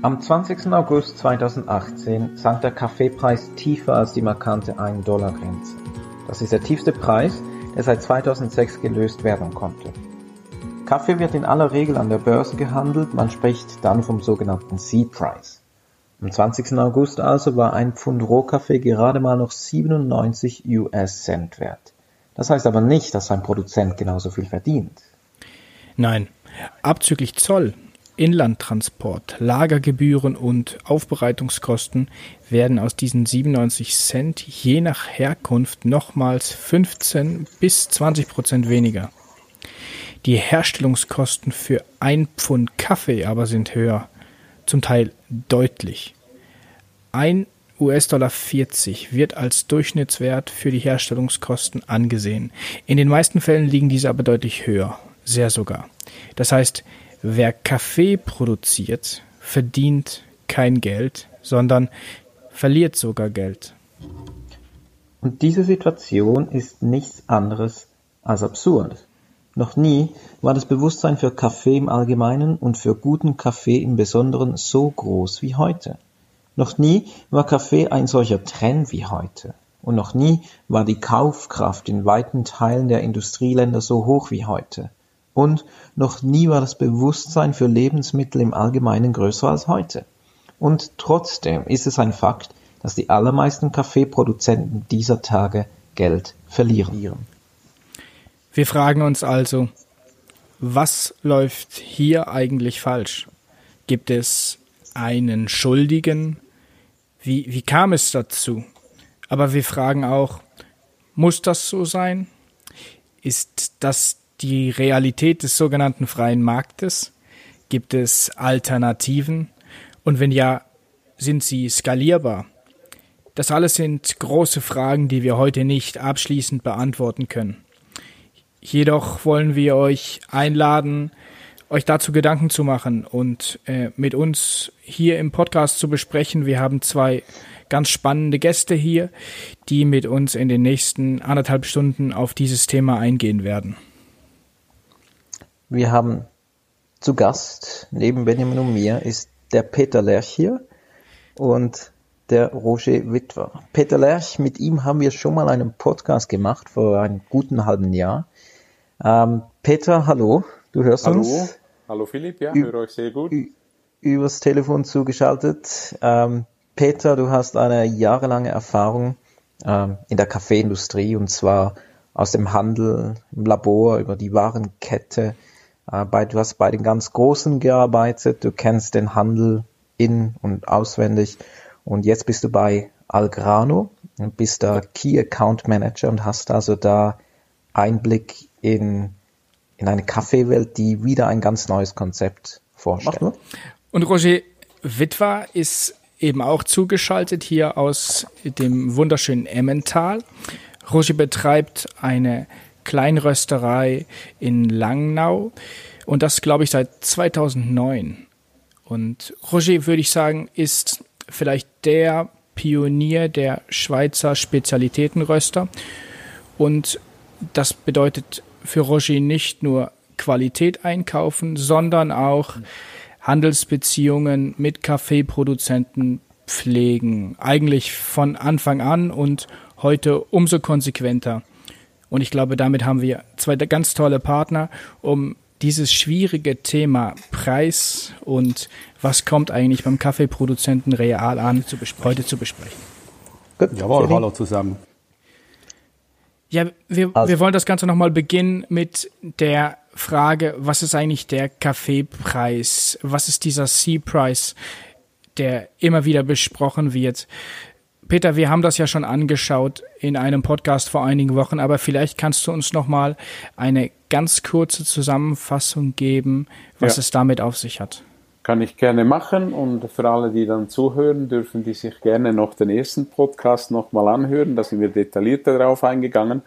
Am 20. August 2018 sank der Kaffeepreis tiefer als die markante 1-Dollar-Grenze. Das ist der tiefste Preis, der seit 2006 gelöst werden konnte. Kaffee wird in aller Regel an der Börse gehandelt, man spricht dann vom sogenannten C-Price. Am 20. August also war ein Pfund Rohkaffee gerade mal noch 97 US-Cent wert. Das heißt aber nicht, dass ein Produzent genauso viel verdient. Nein, abzüglich Zoll Inlandtransport, Lagergebühren und Aufbereitungskosten werden aus diesen 97 Cent je nach Herkunft nochmals 15 bis 20 Prozent weniger. Die Herstellungskosten für ein Pfund Kaffee aber sind höher, zum Teil deutlich. Ein US-Dollar 40 wird als Durchschnittswert für die Herstellungskosten angesehen. In den meisten Fällen liegen diese aber deutlich höher, sehr sogar. Das heißt, Wer Kaffee produziert, verdient kein Geld, sondern verliert sogar Geld. Und diese Situation ist nichts anderes als absurd. Noch nie war das Bewusstsein für Kaffee im Allgemeinen und für guten Kaffee im Besonderen so groß wie heute. Noch nie war Kaffee ein solcher Trend wie heute. Und noch nie war die Kaufkraft in weiten Teilen der Industrieländer so hoch wie heute. Und noch nie war das Bewusstsein für Lebensmittel im Allgemeinen größer als heute. Und trotzdem ist es ein Fakt, dass die allermeisten Kaffeeproduzenten dieser Tage Geld verlieren. Wir fragen uns also, was läuft hier eigentlich falsch? Gibt es einen Schuldigen? Wie, wie kam es dazu? Aber wir fragen auch, muss das so sein? Ist das die Realität des sogenannten freien Marktes? Gibt es Alternativen? Und wenn ja, sind sie skalierbar? Das alles sind große Fragen, die wir heute nicht abschließend beantworten können. Jedoch wollen wir euch einladen, euch dazu Gedanken zu machen und äh, mit uns hier im Podcast zu besprechen. Wir haben zwei ganz spannende Gäste hier, die mit uns in den nächsten anderthalb Stunden auf dieses Thema eingehen werden. Wir haben zu Gast, neben Benjamin und mir, ist der Peter Lerch hier und der Roger Witwer. Peter Lerch, mit ihm haben wir schon mal einen Podcast gemacht vor einem guten halben Jahr. Ähm, Peter, hallo, du hörst hallo. uns? Hallo Philipp, ja, höre euch sehr gut. Übers Telefon zugeschaltet. Ähm, Peter, du hast eine jahrelange Erfahrung ähm, in der Kaffeeindustrie und zwar aus dem Handel, im Labor, über die Warenkette, du hast bei den ganz Großen gearbeitet, du kennst den Handel in- und auswendig und jetzt bist du bei Algrano und bist da Key Account Manager und hast also da Einblick in, in eine Kaffeewelt, die wieder ein ganz neues Konzept vorstellt. Und Roger Witwer ist eben auch zugeschaltet hier aus dem wunderschönen Emmental. Roger betreibt eine Kleinrösterei in Langnau und das glaube ich seit 2009. Und Roger, würde ich sagen, ist vielleicht der Pionier der Schweizer Spezialitätenröster. Und das bedeutet für Roger nicht nur Qualität einkaufen, sondern auch Handelsbeziehungen mit Kaffeeproduzenten pflegen. Eigentlich von Anfang an und heute umso konsequenter. Und ich glaube, damit haben wir zwei ganz tolle Partner, um dieses schwierige Thema Preis und was kommt eigentlich beim Kaffeeproduzenten real an, zu heute zu besprechen. Gut, Jawohl, hallo zusammen. Ja, wir, also. wir wollen das Ganze nochmal beginnen mit der Frage, was ist eigentlich der Kaffeepreis? Was ist dieser C-Price, der immer wieder besprochen wird? Peter, wir haben das ja schon angeschaut in einem Podcast vor einigen Wochen, aber vielleicht kannst du uns noch mal eine ganz kurze Zusammenfassung geben, was ja. es damit auf sich hat. Kann ich gerne machen und für alle, die dann zuhören, dürfen die sich gerne noch den ersten Podcast noch mal anhören. Da sind wir detaillierter darauf eingegangen.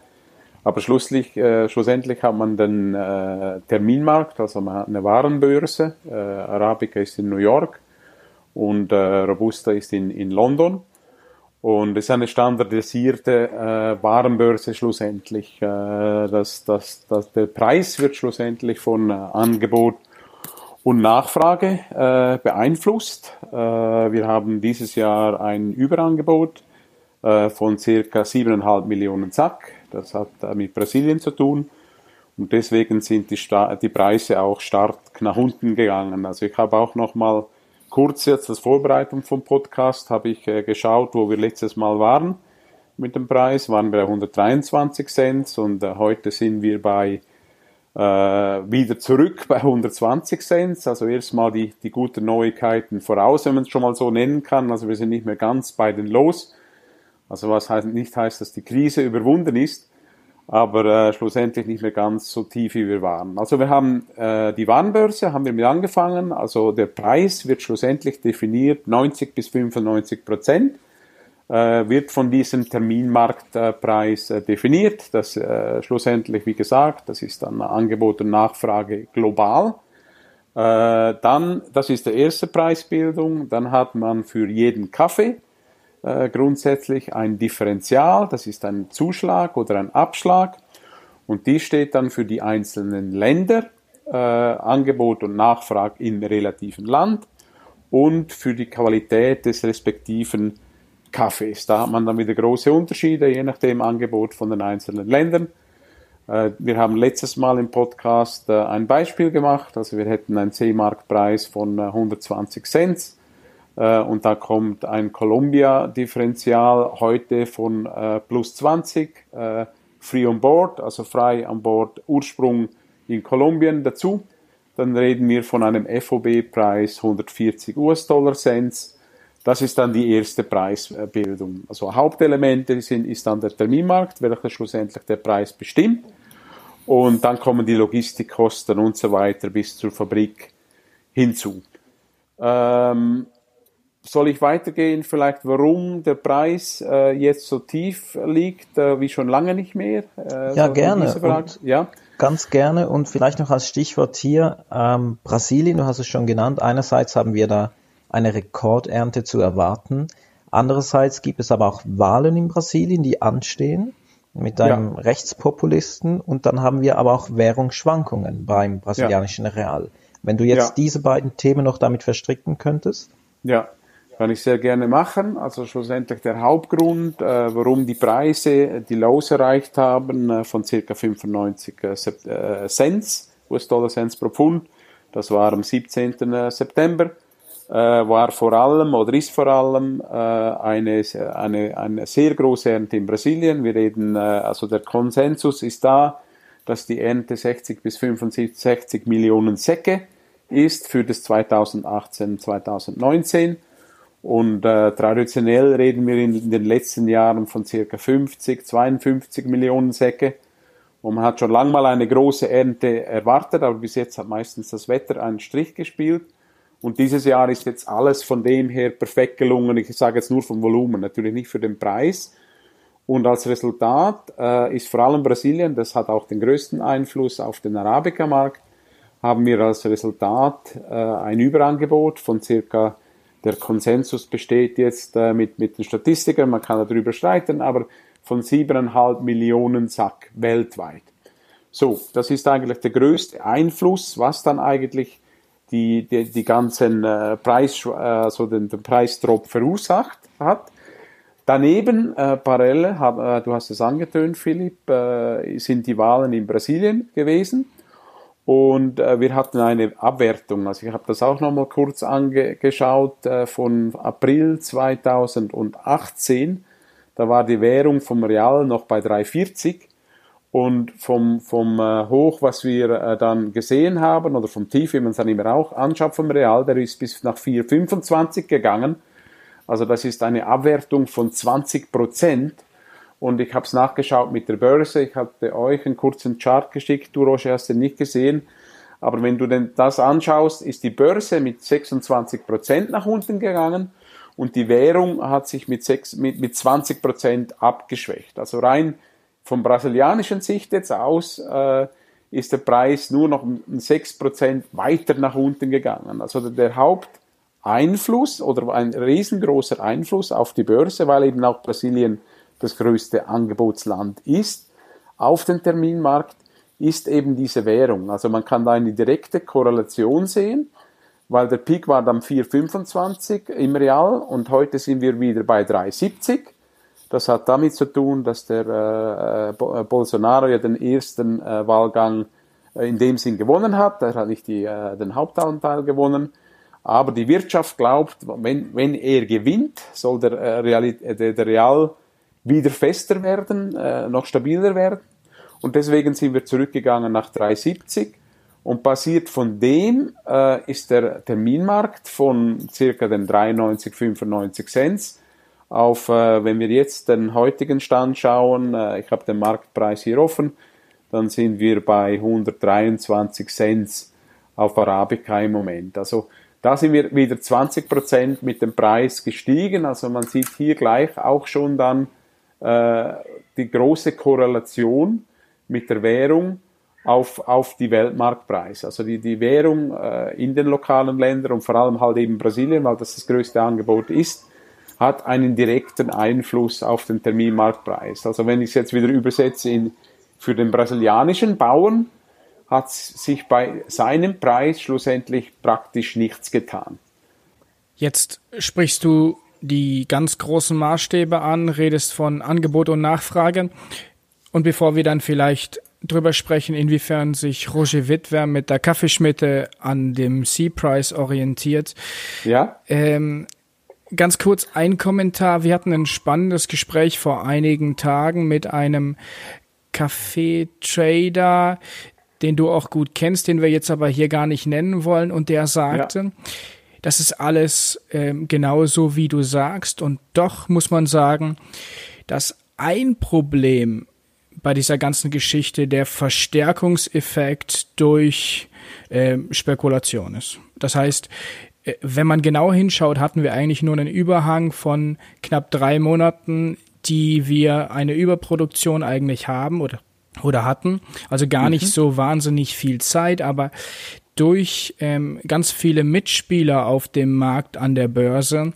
Aber schlusslich, äh, schlussendlich hat man den äh, Terminmarkt, also man hat eine Warenbörse. Äh, Arabica ist in New York und äh, Robusta ist in, in London. Und es ist eine standardisierte äh, Warenbörse schlussendlich. Äh, das, das, das, der Preis wird schlussendlich von äh, Angebot und Nachfrage äh, beeinflusst. Äh, wir haben dieses Jahr ein Überangebot äh, von circa 7,5 Millionen Sack. Das hat äh, mit Brasilien zu tun. Und deswegen sind die, die Preise auch stark nach unten gegangen. Also ich habe auch noch mal kurz jetzt als Vorbereitung vom Podcast habe ich äh, geschaut, wo wir letztes Mal waren mit dem Preis. Waren wir bei 123 Cent und äh, heute sind wir bei äh, wieder zurück bei 120 Cent. Also erstmal die, die guten Neuigkeiten voraus, wenn man es schon mal so nennen kann. Also wir sind nicht mehr ganz bei den Los. Also was heißt, nicht heißt, dass die Krise überwunden ist, aber äh, schlussendlich nicht mehr ganz so tief, wie wir waren. Also wir haben äh, die Warenbörse, haben wir mit angefangen. Also der Preis wird schlussendlich definiert 90 bis 95 Prozent äh, wird von diesem Terminmarktpreis äh, definiert. Das äh, schlussendlich, wie gesagt, das ist dann Angebot und Nachfrage global. Äh, dann, das ist die erste Preisbildung. Dann hat man für jeden Kaffee äh, grundsätzlich ein Differential. Das ist ein Zuschlag oder ein Abschlag. Und die steht dann für die einzelnen Länder, äh, Angebot und Nachfrage im relativen Land und für die Qualität des respektiven Kaffees. Da hat man dann wieder große Unterschiede, je nach dem Angebot von den einzelnen Ländern. Äh, wir haben letztes Mal im Podcast äh, ein Beispiel gemacht, also wir hätten einen C-Marktpreis von 120 äh, Cent und da kommt ein Columbia-Differential heute von plus 20, free on board, also frei an Bord, Ursprung in Kolumbien dazu. Dann reden wir von einem FOB-Preis 140 US-Dollar Cents das ist dann die erste Preisbildung. Also Hauptelemente sind, ist dann der Terminmarkt, welcher schlussendlich der Preis bestimmt. Und dann kommen die Logistikkosten und so weiter bis zur Fabrik hinzu. Ähm, soll ich weitergehen, vielleicht warum der Preis äh, jetzt so tief liegt, äh, wie schon lange nicht mehr? Äh, ja, gerne. ja, ganz gerne. Und vielleicht noch als Stichwort hier, ähm, Brasilien, du hast es schon genannt. Einerseits haben wir da eine Rekordernte zu erwarten. Andererseits gibt es aber auch Wahlen in Brasilien, die anstehen mit einem ja. Rechtspopulisten und dann haben wir aber auch Währungsschwankungen beim brasilianischen ja. Real. Wenn du jetzt ja. diese beiden Themen noch damit verstricken könntest? Ja, kann ich sehr gerne machen. Also schlussendlich der Hauptgrund, äh, warum die Preise die Lows erreicht haben äh, von ca. 95 äh, äh, Cent, US-Dollar Cents pro Pfund. Das war am 17. Äh, September äh, war vor allem oder ist vor allem eine, eine, eine sehr große Ernte in Brasilien. Wir reden, also der Konsensus ist da, dass die Ernte 60 bis 65 Millionen Säcke ist für das 2018, 2019. Und äh, traditionell reden wir in, in den letzten Jahren von circa 50, 52 Millionen Säcke. Und man hat schon lange mal eine große Ernte erwartet, aber bis jetzt hat meistens das Wetter einen Strich gespielt. Und dieses Jahr ist jetzt alles von dem her perfekt gelungen. Ich sage jetzt nur vom Volumen, natürlich nicht für den Preis. Und als Resultat äh, ist vor allem Brasilien, das hat auch den größten Einfluss auf den Arabica-Markt, haben wir als Resultat äh, ein Überangebot von circa, der Konsensus besteht jetzt äh, mit, mit den Statistikern, man kann darüber streiten, aber von siebeneinhalb Millionen Sack weltweit. So, das ist eigentlich der größte Einfluss, was dann eigentlich die, die, die ganzen äh, Preis, also den, den Preisdrop verursacht hat. Daneben, äh, parallel, hab, äh, du hast es angetönt, Philipp, äh, sind die Wahlen in Brasilien gewesen. Und äh, wir hatten eine Abwertung. Also ich habe das auch nochmal kurz angeschaut äh, von April 2018. Da war die Währung vom Real noch bei 3,40 und vom, vom äh, Hoch, was wir äh, dann gesehen haben, oder vom Tief, wie man es dann immer auch anschaut vom Real, der ist bis nach 4,25 gegangen. Also das ist eine Abwertung von 20 Prozent. Und ich habe es nachgeschaut mit der Börse. Ich hatte euch einen kurzen Chart geschickt. Du, Roger, hast den nicht gesehen. Aber wenn du denn das anschaust, ist die Börse mit 26 Prozent nach unten gegangen und die Währung hat sich mit, 6, mit, mit 20 Prozent abgeschwächt. Also rein vom brasilianischen Sicht jetzt aus äh, ist der Preis nur noch um 6% weiter nach unten gegangen. Also der Haupteinfluss oder ein riesengroßer Einfluss auf die Börse, weil eben auch Brasilien das größte Angebotsland ist, auf den Terminmarkt ist eben diese Währung. Also man kann da eine direkte Korrelation sehen, weil der Peak war dann 4,25 im Real und heute sind wir wieder bei 3,70. Das hat damit zu tun, dass der äh, äh Bolsonaro ja den ersten äh, Wahlgang äh, in dem Sinn gewonnen hat. Er hat nicht die, äh, den Hauptanteil gewonnen. Aber die Wirtschaft glaubt, wenn, wenn er gewinnt, soll der, äh, Real, der, der Real wieder fester werden, äh, noch stabiler werden. Und deswegen sind wir zurückgegangen nach 370. Und basiert von dem äh, ist der Terminmarkt von circa den 93, 95 Cent auf, äh, wenn wir jetzt den heutigen Stand schauen, äh, ich habe den Marktpreis hier offen, dann sind wir bei 123 Cent auf Arabica im Moment. Also da sind wir wieder 20 Prozent mit dem Preis gestiegen. Also man sieht hier gleich auch schon dann äh, die große Korrelation mit der Währung auf, auf die Weltmarktpreise. Also die, die Währung äh, in den lokalen Ländern und vor allem halt eben Brasilien, weil das das größte Angebot ist, hat einen direkten Einfluss auf den Terminmarktpreis. Also wenn ich es jetzt wieder übersetze in, für den brasilianischen Bauern, hat sich bei seinem Preis schlussendlich praktisch nichts getan. Jetzt sprichst du die ganz großen Maßstäbe an, redest von Angebot und Nachfrage. Und bevor wir dann vielleicht drüber sprechen, inwiefern sich Roger Wittwer mit der Kaffeeschmitte an dem C-Price orientiert. Ja. Ähm, ganz kurz ein Kommentar. Wir hatten ein spannendes Gespräch vor einigen Tagen mit einem Kaffeetrader, den du auch gut kennst, den wir jetzt aber hier gar nicht nennen wollen. Und der sagte, ja. Das ist alles ähm, genauso, wie du sagst. Und doch muss man sagen, dass ein Problem bei dieser ganzen Geschichte der Verstärkungseffekt durch äh, Spekulation ist. Das heißt, äh, wenn man genau hinschaut, hatten wir eigentlich nur einen Überhang von knapp drei Monaten, die wir eine Überproduktion eigentlich haben oder oder hatten. Also gar mhm. nicht so wahnsinnig viel Zeit, aber durch ähm, ganz viele Mitspieler auf dem Markt an der Börse,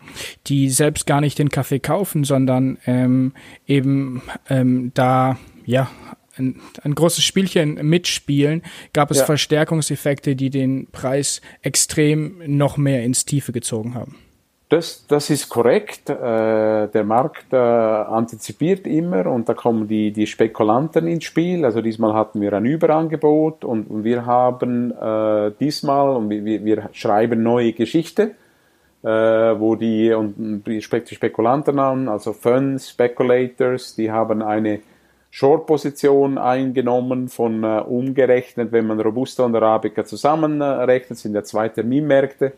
die selbst gar nicht den Kaffee kaufen, sondern ähm, eben ähm, da ja, ein, ein großes Spielchen mitspielen, gab es ja. Verstärkungseffekte, die den Preis extrem noch mehr ins Tiefe gezogen haben. Das, das ist korrekt. Äh, der Markt äh, antizipiert immer und da kommen die, die Spekulanten ins Spiel. Also diesmal hatten wir ein Überangebot und, wir haben äh, diesmal, und wir, wir schreiben neue Geschichte, wo die, und Spekulanten an, also Funds, Speculators, die haben eine Short-Position eingenommen von umgerechnet, wenn man Robusta und Arabica zusammenrechnet, sind ja zwei Terminmärkte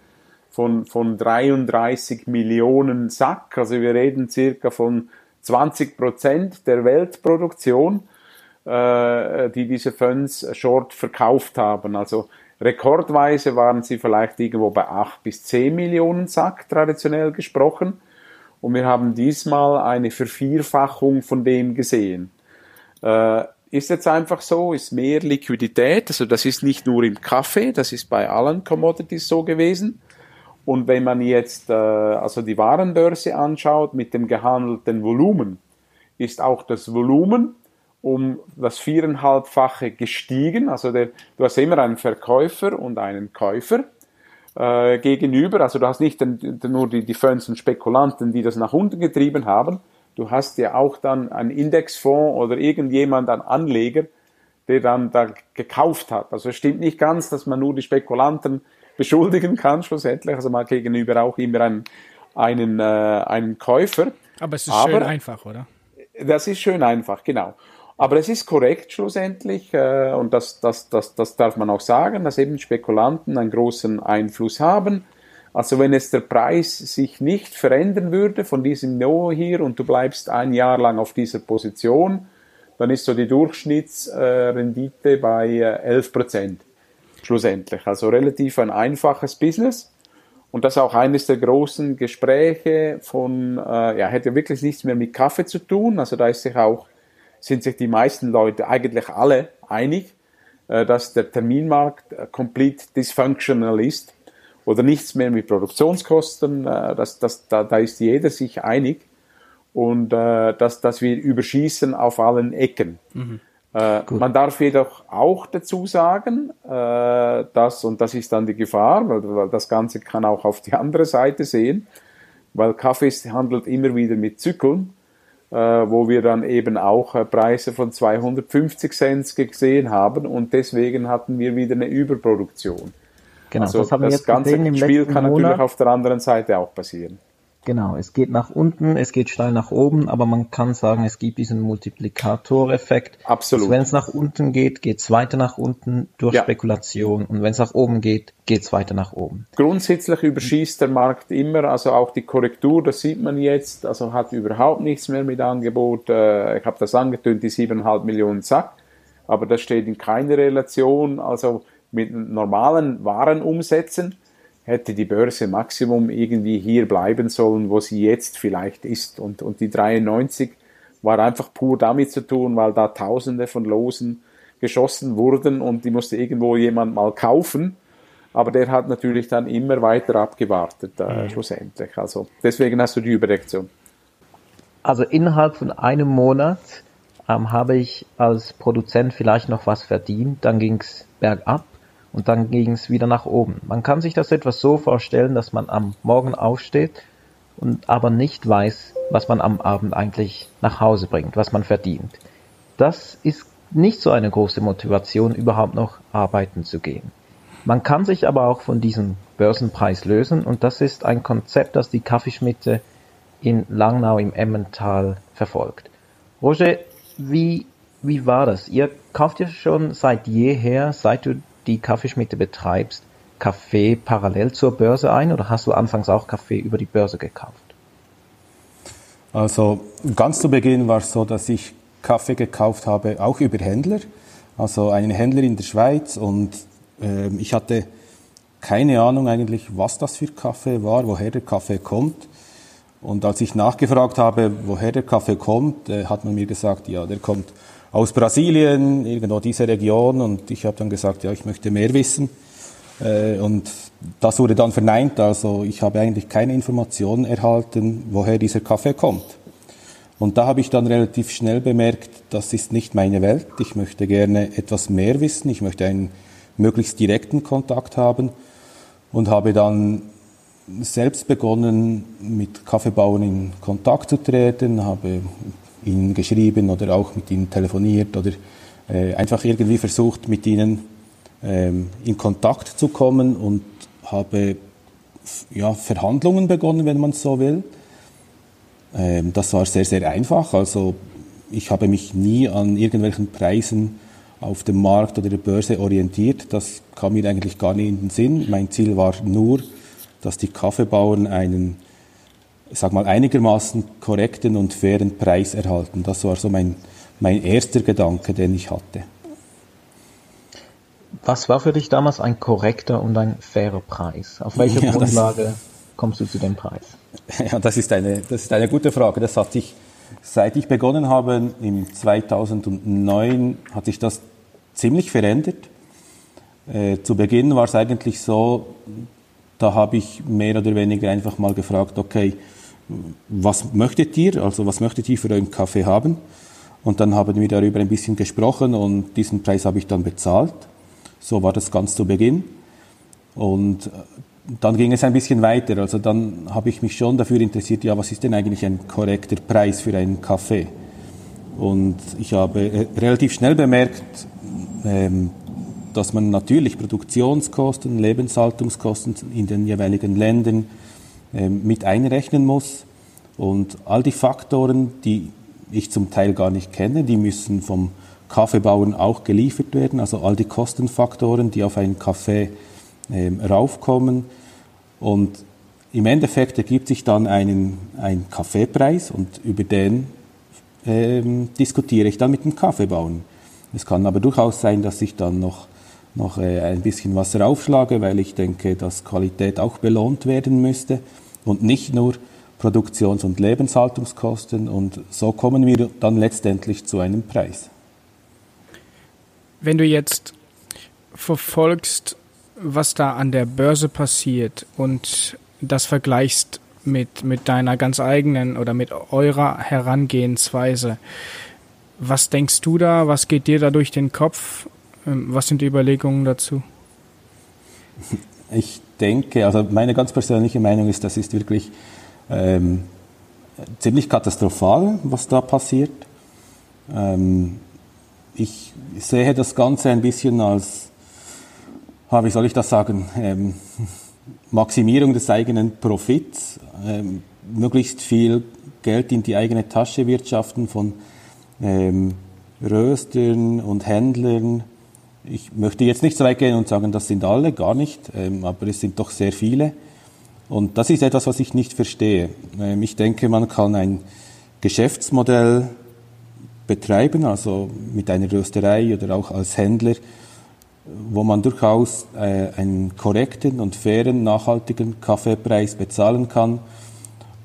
von, von 33 Millionen Sack. Also wir reden circa von 20 Prozent der Weltproduktion, äh, die diese Funds short verkauft haben. Also rekordweise waren sie vielleicht irgendwo bei 8 bis 10 Millionen Sack, traditionell gesprochen. Und wir haben diesmal eine Vervierfachung von dem gesehen. Äh, ist jetzt einfach so, ist mehr Liquidität, also das ist nicht nur im Kaffee, das ist bei allen Commodities so gewesen. Und wenn man jetzt äh, also die Warenbörse anschaut mit dem gehandelten Volumen, ist auch das Volumen um das viereinhalbfache gestiegen. Also der, du hast immer einen Verkäufer und einen Käufer äh, gegenüber. Also du hast nicht den, nur die, die Funds und Spekulanten, die das nach unten getrieben haben, du hast ja auch dann einen Indexfonds oder irgendjemand, einen Anleger, der dann da gekauft hat. Also es stimmt nicht ganz, dass man nur die Spekulanten beschuldigen kann schlussendlich. Also man hat gegenüber auch immer einen, einen, äh, einen Käufer. Aber es ist Aber, schön einfach, oder? Das ist schön einfach, genau. Aber es ist korrekt schlussendlich, äh, und das, das, das, das darf man auch sagen, dass eben Spekulanten einen großen Einfluss haben also wenn es der Preis sich nicht verändern würde von diesem Niveau hier und du bleibst ein Jahr lang auf dieser Position, dann ist so die Durchschnittsrendite bei 11 äh, Prozent schlussendlich. Also relativ ein einfaches Business. Und das ist auch eines der großen Gespräche von, äh, ja, hätte wirklich nichts mehr mit Kaffee zu tun. Also da ist sich auch, sind sich die meisten Leute, eigentlich alle einig, äh, dass der Terminmarkt äh, komplett dysfunctional ist oder nichts mehr mit Produktionskosten. Äh, das, das, da, da ist jeder sich einig und äh, dass, dass wir überschießen auf allen Ecken. Mhm. Äh, man darf jedoch auch dazu sagen, äh, dass, und das ist dann die Gefahr, weil, weil, das Ganze kann auch auf die andere Seite sehen, weil Kaffee handelt immer wieder mit Zyklen, äh, wo wir dann eben auch äh, Preise von 250 Cent gesehen haben und deswegen hatten wir wieder eine Überproduktion. Genau, also das, haben das wir jetzt ganze Spiel kann Monat. natürlich auf der anderen Seite auch passieren. Genau, es geht nach unten, es geht steil nach oben, aber man kann sagen, es gibt diesen Multiplikatoreffekt. Absolut. Also wenn es nach unten geht, geht es weiter nach unten durch ja. Spekulation und wenn es nach oben geht, geht es weiter nach oben. Grundsätzlich überschießt der Markt immer, also auch die Korrektur, das sieht man jetzt, also hat überhaupt nichts mehr mit Angebot. Äh, ich habe das angetönt, die 7,5 Millionen Sack, aber das steht in keiner Relation, also mit normalen Warenumsätzen hätte die Börse Maximum irgendwie hier bleiben sollen, wo sie jetzt vielleicht ist. Und, und die 93 war einfach pur damit zu tun, weil da Tausende von Losen geschossen wurden und die musste irgendwo jemand mal kaufen. Aber der hat natürlich dann immer weiter abgewartet, äh, mhm. schlussendlich. Also deswegen hast du die Überreaktion. Also innerhalb von einem Monat ähm, habe ich als Produzent vielleicht noch was verdient, dann ging es bergab und dann ging es wieder nach oben. Man kann sich das etwas so vorstellen, dass man am Morgen aufsteht und aber nicht weiß, was man am Abend eigentlich nach Hause bringt, was man verdient. Das ist nicht so eine große Motivation, überhaupt noch arbeiten zu gehen. Man kann sich aber auch von diesem Börsenpreis lösen und das ist ein Konzept, das die Kaffeeschmitte in Langnau im Emmental verfolgt. Roger, wie, wie war das? Ihr kauft ja schon seit jeher, seit du die Kaffeeschmiede betreibst, Kaffee parallel zur Börse ein oder hast du anfangs auch Kaffee über die Börse gekauft? Also ganz zu Beginn war es so, dass ich Kaffee gekauft habe, auch über Händler, also einen Händler in der Schweiz und äh, ich hatte keine Ahnung eigentlich, was das für Kaffee war, woher der Kaffee kommt. Und als ich nachgefragt habe, woher der Kaffee kommt, äh, hat man mir gesagt, ja, der kommt aus Brasilien, irgendwo diese Region. Und ich habe dann gesagt, ja, ich möchte mehr wissen. Äh, und das wurde dann verneint. Also ich habe eigentlich keine Informationen erhalten, woher dieser Kaffee kommt. Und da habe ich dann relativ schnell bemerkt, das ist nicht meine Welt. Ich möchte gerne etwas mehr wissen. Ich möchte einen möglichst direkten Kontakt haben und habe dann selbst begonnen, mit Kaffeebauern in Kontakt zu treten, habe ihnen geschrieben oder auch mit ihnen telefoniert oder äh, einfach irgendwie versucht, mit ihnen ähm, in Kontakt zu kommen und habe ja, Verhandlungen begonnen, wenn man so will. Ähm, das war sehr, sehr einfach. Also ich habe mich nie an irgendwelchen Preisen auf dem Markt oder der Börse orientiert. Das kam mir eigentlich gar nicht in den Sinn. Mein Ziel war nur, dass die Kaffeebauern einen ich sag mal, einigermaßen korrekten und fairen Preis erhalten. Das war so mein, mein erster Gedanke, den ich hatte. Was war für dich damals ein korrekter und ein fairer Preis? Auf welcher ja, Grundlage kommst du zu dem Preis? Ja, das ist eine, das ist eine gute Frage. Das hat sich, seit ich begonnen habe, im 2009, hat sich das ziemlich verändert. Äh, zu Beginn war es eigentlich so, da habe ich mehr oder weniger einfach mal gefragt, okay, was möchtet ihr, also was möchtet ihr für euren Kaffee haben? Und dann haben wir darüber ein bisschen gesprochen und diesen Preis habe ich dann bezahlt. So war das ganz zu Beginn. Und äh, dann ging es ein bisschen weiter. Also dann habe ich mich schon dafür interessiert, ja, was ist denn eigentlich ein korrekter Preis für einen Kaffee? Und ich habe äh, relativ schnell bemerkt, ähm, dass man natürlich Produktionskosten, Lebenshaltungskosten in den jeweiligen Ländern mit einrechnen muss. Und all die Faktoren, die ich zum Teil gar nicht kenne, die müssen vom Kaffeebauern auch geliefert werden. Also all die Kostenfaktoren, die auf einen Kaffee ähm, raufkommen. Und im Endeffekt ergibt sich dann einen, ein Kaffeepreis und über den ähm, diskutiere ich dann mit dem Kaffeebauern. Es kann aber durchaus sein, dass ich dann noch, noch äh, ein bisschen was raufschlage, weil ich denke, dass Qualität auch belohnt werden müsste und nicht nur Produktions- und Lebenshaltungskosten und so kommen wir dann letztendlich zu einem Preis. Wenn du jetzt verfolgst, was da an der Börse passiert und das vergleichst mit, mit deiner ganz eigenen oder mit eurer Herangehensweise, Was denkst du da? Was geht dir da durch den Kopf? Ähm, was sind die Überlegungen dazu? Ich denke, also meine ganz persönliche Meinung ist, das ist wirklich ähm, ziemlich katastrophal, was da passiert. Ähm, ich sehe das Ganze ein bisschen als, wie soll ich das sagen, ähm, Maximierung des eigenen Profits, ähm, möglichst viel Geld in die eigene Tasche wirtschaften von ähm, Röstern und Händlern. Ich möchte jetzt nicht so weit gehen und sagen, das sind alle, gar nicht, ähm, aber es sind doch sehr viele. Und das ist etwas, was ich nicht verstehe. Ähm, ich denke, man kann ein Geschäftsmodell betreiben, also mit einer Rösterei oder auch als Händler, wo man durchaus äh, einen korrekten und fairen, nachhaltigen Kaffeepreis bezahlen kann.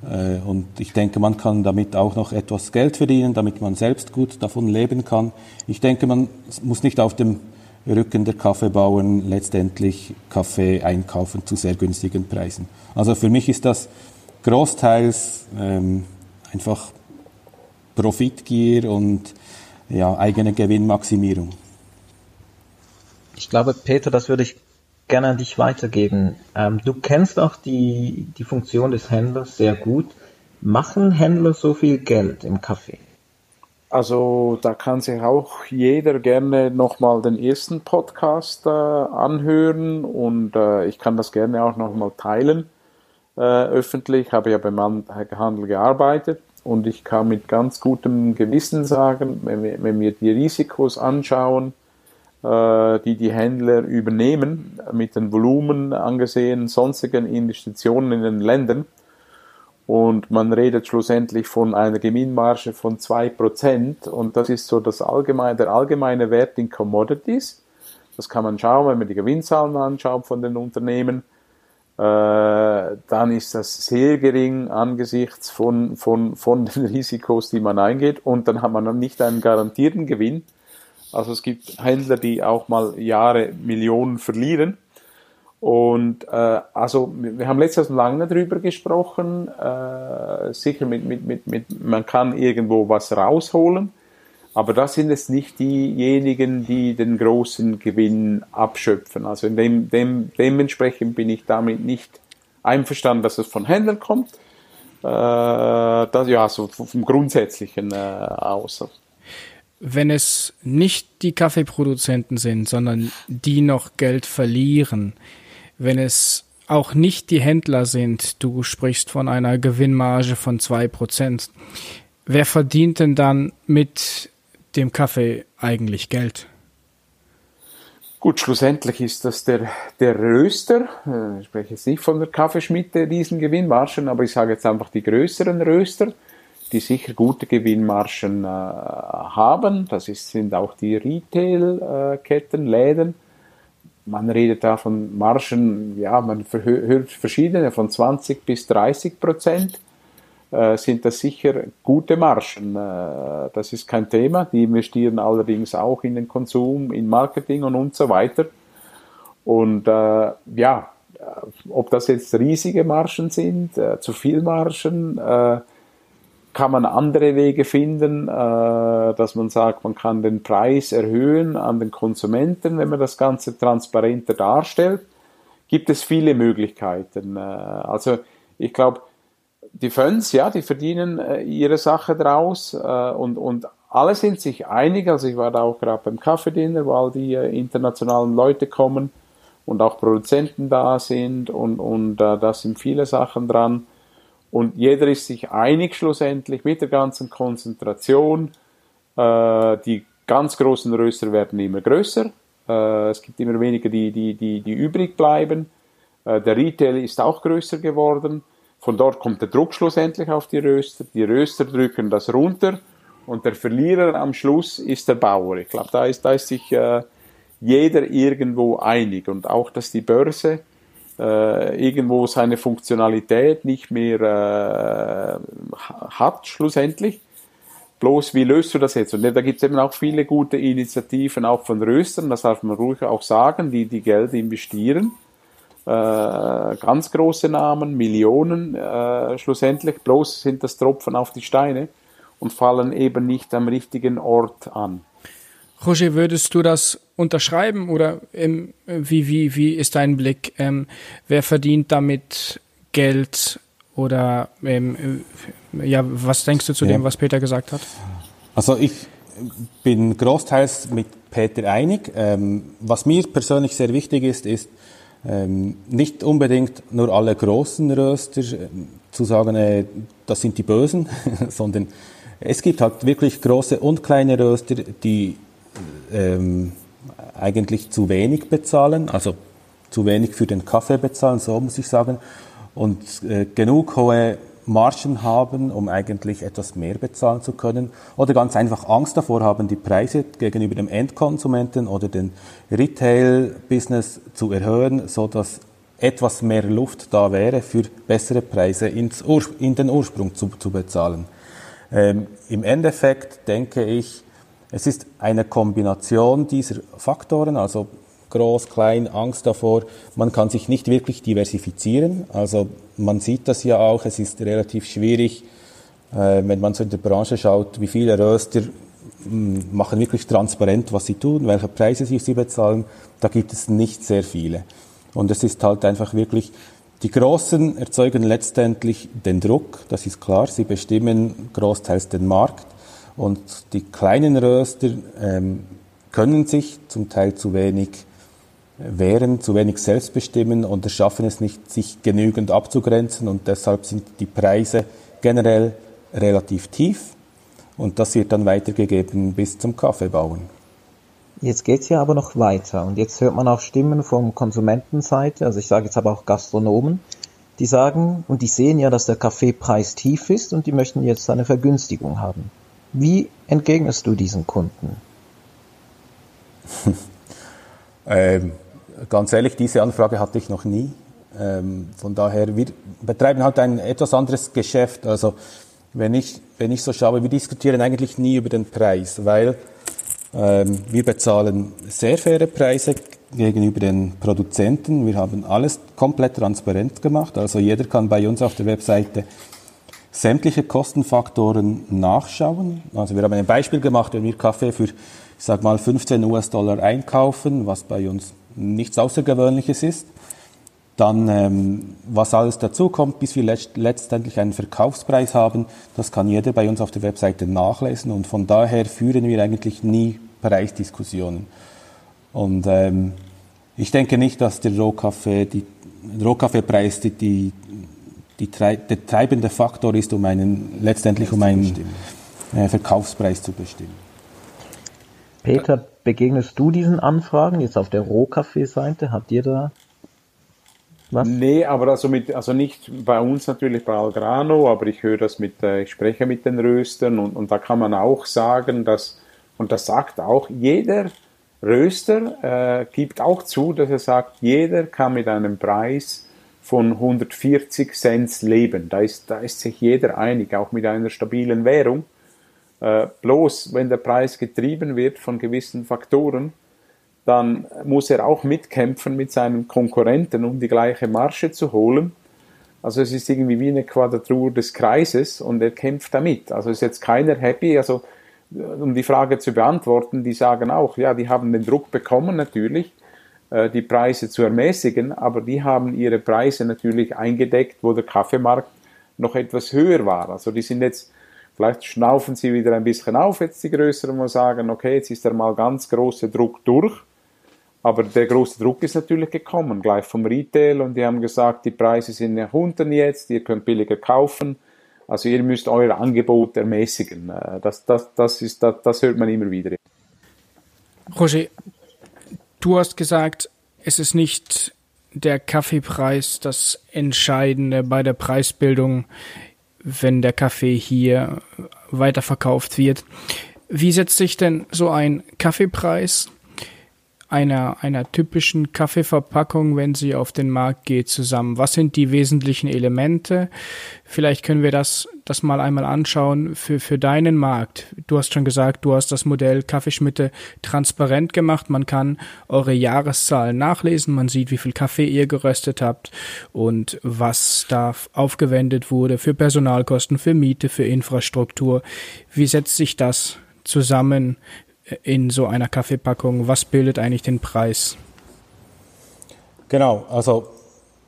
Äh, und ich denke, man kann damit auch noch etwas Geld verdienen, damit man selbst gut davon leben kann. Ich denke, man muss nicht auf dem Rücken der Kaffeebauern letztendlich Kaffee einkaufen zu sehr günstigen Preisen. Also für mich ist das großteils ähm, einfach Profitgier und ja, eigene Gewinnmaximierung. Ich glaube, Peter, das würde ich gerne an dich weitergeben. Ähm, du kennst auch die, die Funktion des Händlers sehr gut. Machen Händler so viel Geld im Kaffee? Also da kann sich auch jeder gerne nochmal den ersten Podcast äh, anhören und äh, ich kann das gerne auch nochmal teilen äh, öffentlich. Ich habe ja beim Handel gearbeitet und ich kann mit ganz gutem Gewissen sagen, wenn wir, wenn wir die Risikos anschauen, äh, die die Händler übernehmen, mit den Volumen angesehen, sonstigen Investitionen in den Ländern, und man redet schlussendlich von einer Gewinnmarge von 2% und das ist so das allgemeine, der allgemeine Wert in Commodities. Das kann man schauen, wenn man die Gewinnzahlen anschaut von den Unternehmen äh, dann ist das sehr gering angesichts von, von, von den Risikos, die man eingeht. Und dann hat man nicht einen garantierten Gewinn. Also es gibt Händler, die auch mal Jahre Millionen verlieren. Und äh, also wir haben letztes lange darüber gesprochen. Äh, sicher mit, mit, mit, mit, man kann irgendwo was rausholen. Aber das sind es nicht diejenigen, die den großen Gewinn abschöpfen. Also in dem, dem, dementsprechend bin ich damit nicht einverstanden, dass es von Händlern kommt. Äh, das ja so vom Grundsätzlichen äh, aus. Wenn es nicht die Kaffeeproduzenten sind, sondern die noch Geld verlieren, wenn es auch nicht die Händler sind, du sprichst von einer Gewinnmarge von zwei Prozent, wer verdient denn dann mit dem Kaffee eigentlich Geld? Gut, schlussendlich ist das der, der Röster. Äh, ich spreche jetzt nicht von der Kaffeeschmiede Riesengewinnmargen, aber ich sage jetzt einfach die größeren Röster, die sicher gute Gewinnmargen äh, haben. Das ist, sind auch die Retail-Ketten, Läden. Man redet da von Margen, ja, man hört verschiedene, von 20 bis 30 Prozent. Äh, sind das sicher gute Margen. Äh, das ist kein Thema. Die investieren allerdings auch in den Konsum, in Marketing und, und so weiter. Und äh, ja, äh, ob das jetzt riesige Margen sind, äh, zu viel Margen, äh, kann man andere Wege finden, dass man sagt, man kann den Preis erhöhen an den Konsumenten, wenn man das Ganze transparenter darstellt. Gibt es viele Möglichkeiten. also ich glaube, die Fans, ja, die verdienen äh, ihre Sache draus äh, und, und alle sind sich einig. Also ich war da auch gerade beim Kaffeedinner, wo all die äh, internationalen Leute kommen und auch Produzenten da sind und, und äh, da sind viele Sachen dran. Und jeder ist sich einig schlussendlich mit der ganzen Konzentration. Äh, die ganz großen Röster werden immer größer. Äh, es gibt immer weniger, die, die, die, die übrig bleiben. Äh, der Retail ist auch größer geworden. Von dort kommt der Druck schlussendlich auf die Röster. Die Röster drücken das runter und der Verlierer am Schluss ist der Bauer. Ich glaube, da ist, da ist sich äh, jeder irgendwo einig und auch, dass die Börse äh, irgendwo seine Funktionalität nicht mehr äh, hat schlussendlich. Bloß, wie löst du das jetzt? Und da gibt es eben auch viele gute Initiativen, auch von Röstern, das darf man ruhig auch sagen, die die Geld investieren äh, ganz große Namen, Millionen äh, schlussendlich, bloß sind das Tropfen auf die Steine. und fallen eben nicht am richtigen Ort an. Roger, würdest du das unterschreiben oder ähm, wie, wie, wie ist dein Blick? Ähm, wer verdient damit Geld oder ähm, ja, was denkst du zu ja. dem, was Peter gesagt hat? Also ich bin großteils mit Peter einig. Ähm, was mir persönlich sehr wichtig ist, ist ähm, nicht unbedingt nur alle großen Röster äh, zu sagen, äh, das sind die Bösen, sondern es gibt halt wirklich große und kleine Röster, die ähm, eigentlich zu wenig bezahlen, also zu wenig für den Kaffee bezahlen, so muss ich sagen, und äh, genug hohe Margen haben, um eigentlich etwas mehr bezahlen zu können, oder ganz einfach Angst davor haben, die Preise gegenüber dem Endkonsumenten oder dem Retail-Business zu erhöhen, so dass etwas mehr Luft da wäre, für bessere Preise ins in den Ursprung zu, zu bezahlen. Ähm, Im Endeffekt denke ich, es ist eine Kombination dieser Faktoren, also groß, klein, Angst davor. Man kann sich nicht wirklich diversifizieren. Also man sieht das ja auch, es ist relativ schwierig, äh, wenn man so in der Branche schaut, wie viele Röster hm, machen wirklich transparent, was sie tun, welche Preise sie, sie bezahlen. Da gibt es nicht sehr viele. Und es ist halt einfach wirklich, die Großen erzeugen letztendlich den Druck, das ist klar, sie bestimmen großteils den Markt. Und die kleinen Röster ähm, können sich zum Teil zu wenig wehren, zu wenig selbst bestimmen und schaffen es nicht, sich genügend abzugrenzen. Und deshalb sind die Preise generell relativ tief. Und das wird dann weitergegeben bis zum Kaffeebauen. Jetzt geht's ja aber noch weiter. Und jetzt hört man auch Stimmen von Konsumentenseite, also ich sage jetzt aber auch Gastronomen, die sagen und die sehen ja, dass der Kaffeepreis tief ist und die möchten jetzt eine Vergünstigung haben. Wie entgegnest du diesen Kunden? ähm, ganz ehrlich, diese Anfrage hatte ich noch nie. Ähm, von daher, wir betreiben halt ein etwas anderes Geschäft. Also wenn ich, wenn ich so schaue, wir diskutieren eigentlich nie über den Preis, weil ähm, wir bezahlen sehr faire Preise gegenüber den Produzenten. Wir haben alles komplett transparent gemacht. Also jeder kann bei uns auf der Webseite sämtliche Kostenfaktoren nachschauen. Also wir haben ein Beispiel gemacht, wenn wir Kaffee für, ich sag mal, 15 US-Dollar einkaufen, was bei uns nichts Außergewöhnliches ist, dann ähm, was alles dazukommt, bis wir letzt letztendlich einen Verkaufspreis haben, das kann jeder bei uns auf der Webseite nachlesen und von daher führen wir eigentlich nie Preisdiskussionen. Und ähm, ich denke nicht, dass der Rohkaffee, die, Rohkaffeepreis die, die die, der treibende Faktor ist, um einen, letztendlich um einen äh, Verkaufspreis zu bestimmen. Peter, begegnest du diesen Anfragen jetzt auf der Rohkaffee-Seite? Habt ihr da was? Nee, aber also, mit, also nicht bei uns natürlich bei Algrano, aber ich höre das mit, äh, ich spreche mit den Röstern und, und da kann man auch sagen, dass, und das sagt auch jeder Röster, äh, gibt auch zu, dass er sagt, jeder kann mit einem Preis von 140 Cent leben. Da ist, da ist sich jeder einig, auch mit einer stabilen Währung. Äh, bloß wenn der Preis getrieben wird von gewissen Faktoren, dann muss er auch mitkämpfen mit seinen Konkurrenten, um die gleiche Marge zu holen. Also es ist irgendwie wie eine Quadratur des Kreises und er kämpft damit. Also ist jetzt keiner happy. Also um die Frage zu beantworten, die sagen auch, ja, die haben den Druck bekommen natürlich, äh, die Preise zu ermäßigen, aber die haben ihre Preise natürlich eingedeckt, wo der Kaffeemarkt noch etwas höher war. Also die sind jetzt, vielleicht schnaufen sie wieder ein bisschen auf, jetzt die Größeren und sagen, okay, jetzt ist der mal ganz große Druck durch. Aber der große Druck ist natürlich gekommen, gleich vom Retail, und die haben gesagt, die Preise sind nach unten jetzt, ihr könnt billiger kaufen. Also ihr müsst euer Angebot ermäßigen. Äh, das, das, das, ist, das, das hört man immer wieder. Roger, Du hast gesagt, es ist nicht der Kaffeepreis das Entscheidende bei der Preisbildung, wenn der Kaffee hier weiterverkauft wird. Wie setzt sich denn so ein Kaffeepreis einer, einer typischen Kaffeeverpackung, wenn sie auf den Markt geht, zusammen? Was sind die wesentlichen Elemente? Vielleicht können wir das, das mal einmal anschauen für, für deinen Markt. Du hast schon gesagt, du hast das Modell Kaffeeschmitte transparent gemacht. Man kann eure Jahreszahlen nachlesen. Man sieht, wie viel Kaffee ihr geröstet habt und was da aufgewendet wurde für Personalkosten, für Miete, für Infrastruktur. Wie setzt sich das zusammen? In so einer Kaffeepackung? Was bildet eigentlich den Preis? Genau, also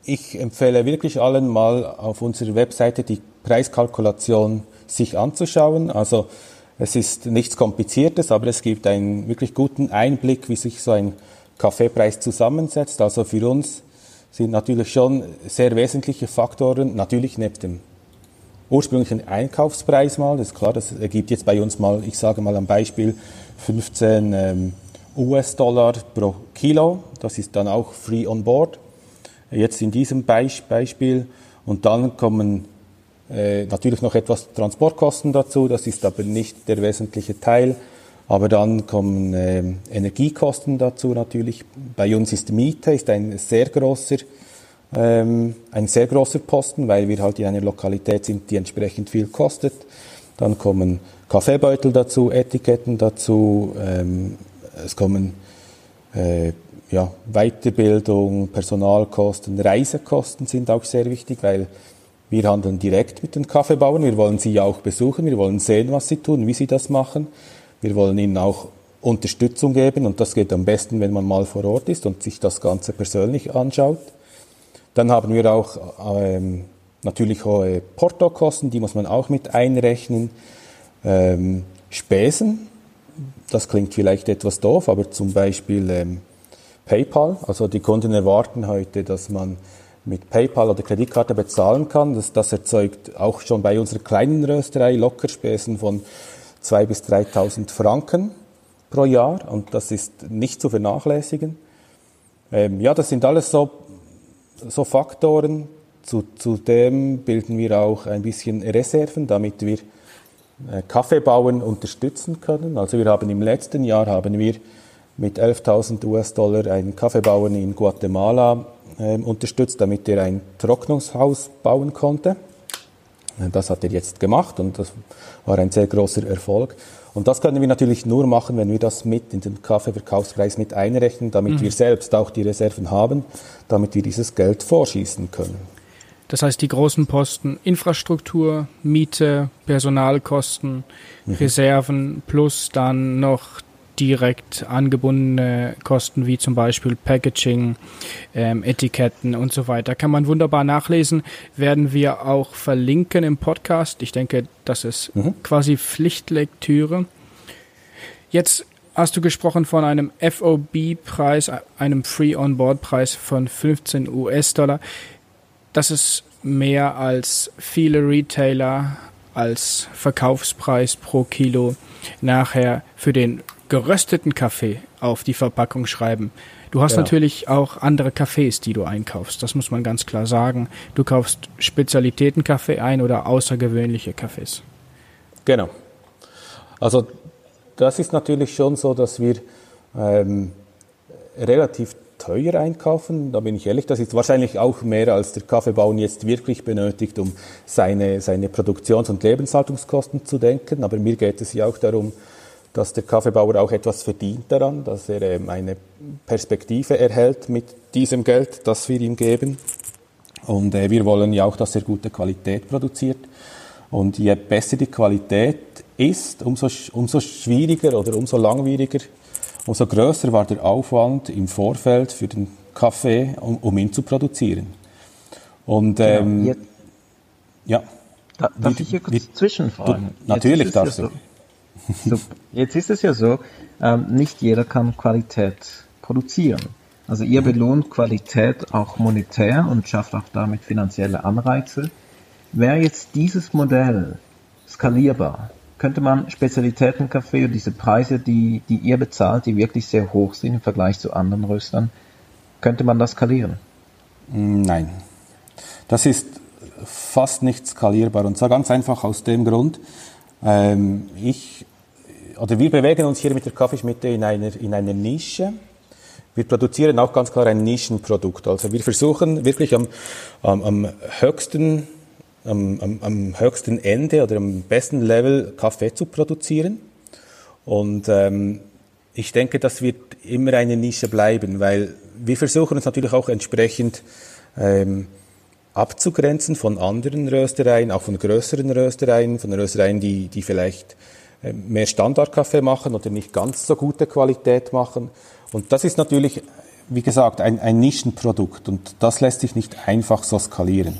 ich empfehle wirklich allen mal auf unserer Webseite die Preiskalkulation sich anzuschauen. Also es ist nichts Kompliziertes, aber es gibt einen wirklich guten Einblick, wie sich so ein Kaffeepreis zusammensetzt. Also für uns sind natürlich schon sehr wesentliche Faktoren, natürlich neben dem ursprünglichen Einkaufspreis mal, das ist klar, das ergibt jetzt bei uns mal, ich sage mal am Beispiel 15 ähm, US-Dollar pro Kilo. Das ist dann auch free on board. Jetzt in diesem Beispiel. Und dann kommen äh, natürlich noch etwas Transportkosten dazu. Das ist aber nicht der wesentliche Teil. Aber dann kommen äh, Energiekosten dazu natürlich. Bei uns ist Miete ist ein sehr großer ähm, ein sehr großer Posten, weil wir halt in einer Lokalität sind, die entsprechend viel kostet. Dann kommen Kaffeebeutel dazu, Etiketten dazu, ähm, es kommen äh, ja, Weiterbildung, Personalkosten, Reisekosten sind auch sehr wichtig, weil wir handeln direkt mit den Kaffeebauern. Wir wollen sie ja auch besuchen, wir wollen sehen, was sie tun, wie sie das machen. Wir wollen ihnen auch Unterstützung geben und das geht am besten, wenn man mal vor Ort ist und sich das Ganze persönlich anschaut. Dann haben wir auch ähm, natürlich hohe Portokosten, die muss man auch mit einrechnen. Ähm, Spesen, das klingt vielleicht etwas doof, aber zum Beispiel ähm, PayPal, also die Kunden erwarten heute, dass man mit PayPal oder Kreditkarte bezahlen kann. Das, das erzeugt auch schon bei unserer kleinen Rösterei Lockerspesen von 2.000 bis 3.000 Franken pro Jahr und das ist nicht zu vernachlässigen. Ähm, ja, das sind alles so, so Faktoren. Zu, zudem bilden wir auch ein bisschen Reserven, damit wir äh, Kaffeebauern unterstützen können. Also wir haben im letzten Jahr haben wir mit 11.000 US-Dollar einen Kaffeebauern in Guatemala äh, unterstützt, damit er ein Trocknungshaus bauen konnte. Äh, das hat er jetzt gemacht und das war ein sehr großer Erfolg. Und das können wir natürlich nur machen, wenn wir das mit in den Kaffeeverkaufspreis mit einrechnen, damit mhm. wir selbst auch die Reserven haben, damit wir dieses Geld vorschießen können. Das heißt, die großen Posten Infrastruktur, Miete, Personalkosten, mhm. Reserven plus dann noch direkt angebundene Kosten wie zum Beispiel Packaging, ähm, Etiketten und so weiter. Kann man wunderbar nachlesen. Werden wir auch verlinken im Podcast. Ich denke, das ist mhm. quasi Pflichtlektüre. Jetzt hast du gesprochen von einem FOB-Preis, einem Free-on-Board-Preis von 15 US-Dollar das ist mehr als viele Retailer als Verkaufspreis pro Kilo nachher für den gerösteten Kaffee auf die Verpackung schreiben. Du hast ja. natürlich auch andere Kaffees, die du einkaufst. Das muss man ganz klar sagen. Du kaufst Spezialitätenkaffee ein oder außergewöhnliche Kaffees. Genau. Also das ist natürlich schon so, dass wir ähm, relativ teuer einkaufen, da bin ich ehrlich. Das ist wahrscheinlich auch mehr, als der Kaffeebauern jetzt wirklich benötigt, um seine, seine Produktions- und Lebenshaltungskosten zu denken. Aber mir geht es ja auch darum, dass der Kaffeebauer auch etwas verdient daran, dass er ähm, eine Perspektive erhält mit diesem Geld, das wir ihm geben. Und äh, wir wollen ja auch, dass er gute Qualität produziert. Und je besser die Qualität ist, umso, umso schwieriger oder umso langwieriger Umso größer war der Aufwand im Vorfeld für den Kaffee, um, um ihn zu produzieren. Und ähm, genau. ja. Da, darf wie, ich hier kurz wie, zwischenfragen? Du, natürlich darfst ja du. So. Jetzt ist es ja so, ähm, nicht jeder kann Qualität produzieren. Also ihr belohnt Qualität auch monetär und schafft auch damit finanzielle Anreize. Wäre jetzt dieses Modell skalierbar, könnte man Spezialitätenkaffee und diese Preise, die, die ihr bezahlt, die wirklich sehr hoch sind im Vergleich zu anderen Röstern, könnte man das skalieren? Nein. Das ist fast nicht skalierbar und zwar ganz einfach aus dem Grund, ähm, ich oder wir bewegen uns hier mit der Kaffeeschmitte in einer, in einer Nische. wir produzieren auch ganz klar ein Nischenprodukt. Also wir versuchen wirklich am, am, am höchsten am, am, am höchsten Ende oder am besten Level Kaffee zu produzieren. Und ähm, ich denke, das wird immer eine Nische bleiben, weil wir versuchen uns natürlich auch entsprechend ähm, abzugrenzen von anderen Röstereien, auch von größeren Röstereien, von Röstereien, die, die vielleicht äh, mehr Standardkaffee machen oder nicht ganz so gute Qualität machen. Und das ist natürlich, wie gesagt, ein, ein Nischenprodukt und das lässt sich nicht einfach so skalieren.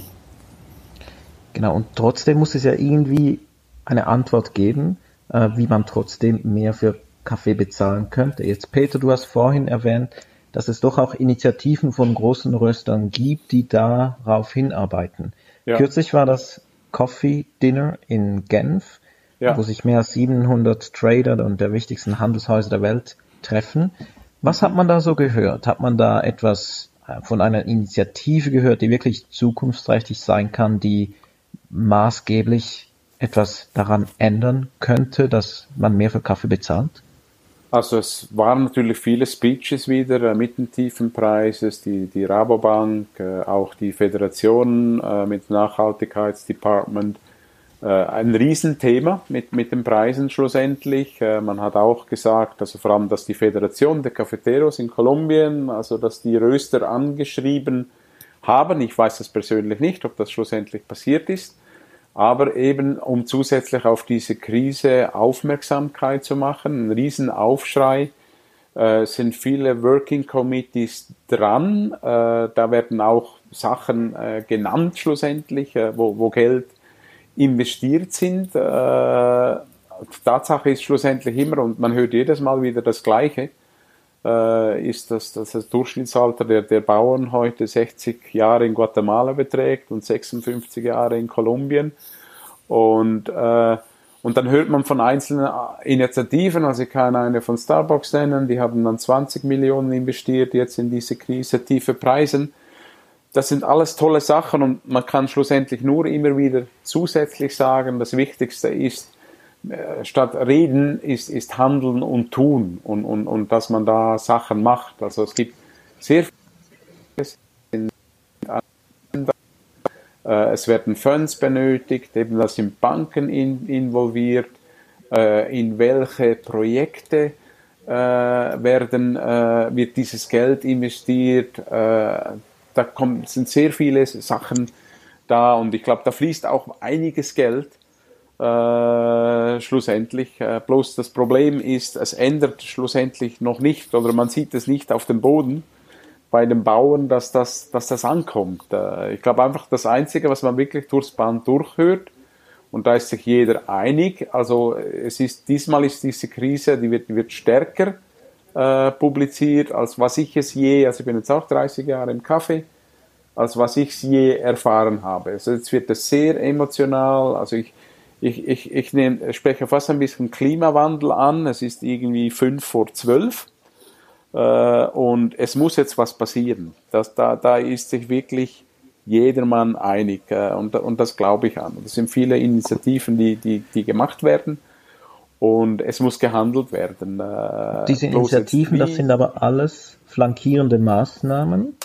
Genau, und trotzdem muss es ja irgendwie eine Antwort geben, äh, wie man trotzdem mehr für Kaffee bezahlen könnte. Jetzt, Peter, du hast vorhin erwähnt, dass es doch auch Initiativen von großen Röstern gibt, die darauf hinarbeiten. Ja. Kürzlich war das Coffee Dinner in Genf, ja. wo sich mehr als 700 Trader und der wichtigsten Handelshäuser der Welt treffen. Was hat man da so gehört? Hat man da etwas äh, von einer Initiative gehört, die wirklich zukunftsträchtig sein kann, die maßgeblich etwas daran ändern könnte, dass man mehr für Kaffee bezahlt? Also es waren natürlich viele Speeches wieder äh, mit den tiefen Preises, die, die Rabobank, äh, auch die Föderation äh, mit Nachhaltigkeitsdepartment. Äh, ein Riesenthema mit, mit den Preisen schlussendlich. Äh, man hat auch gesagt, also vor allem, dass die Föderation der Cafeteros in Kolumbien, also dass die Röster angeschrieben haben. Ich weiß das persönlich nicht, ob das schlussendlich passiert ist. Aber eben, um zusätzlich auf diese Krise Aufmerksamkeit zu machen, ein Riesenaufschrei, äh, sind viele Working Committees dran. Äh, da werden auch Sachen äh, genannt schlussendlich, äh, wo, wo Geld investiert sind. Äh, Tatsache ist schlussendlich immer, und man hört jedes Mal wieder das Gleiche, äh, ist, dass, dass das Durchschnittsalter der, der Bauern heute 60 Jahre in Guatemala beträgt und 56 Jahre in Kolumbien. Und, äh, und dann hört man von einzelnen Initiativen, also ich kann eine von Starbucks nennen, die haben dann 20 Millionen investiert jetzt in diese Krise, tiefe Preisen. Das sind alles tolle Sachen und man kann schlussendlich nur immer wieder zusätzlich sagen, das Wichtigste ist, äh, statt reden ist, ist handeln und tun und, und, und dass man da Sachen macht. Also es gibt sehr viele äh, es werden Funds benötigt, eben da sind Banken in, involviert, äh, in welche Projekte äh, werden, äh, wird dieses Geld investiert, äh, da kommt, sind sehr viele Sachen da und ich glaube, da fließt auch einiges Geld äh, schlussendlich. Äh, bloß das Problem ist, es ändert schlussendlich noch nicht oder man sieht es nicht auf dem Boden bei den Bauern, dass das, dass das ankommt. Äh, ich glaube einfach, das Einzige, was man wirklich durchs Band durchhört, und da ist sich jeder einig, also es ist, diesmal ist diese Krise, die wird, wird stärker äh, publiziert, als was ich es je, also ich bin jetzt auch 30 Jahre im Kaffee, als was ich es je erfahren habe. Also jetzt wird es sehr emotional, also ich, ich, ich, ich nehm, spreche fast ein bisschen Klimawandel an. Es ist irgendwie fünf vor zwölf. Äh, und es muss jetzt was passieren. Das, da, da ist sich wirklich jedermann einig. Äh, und, und das glaube ich an. Es sind viele Initiativen, die, die, die gemacht werden. Und es muss gehandelt werden. Äh, Diese Initiativen, das sind aber alles flankierende Maßnahmen.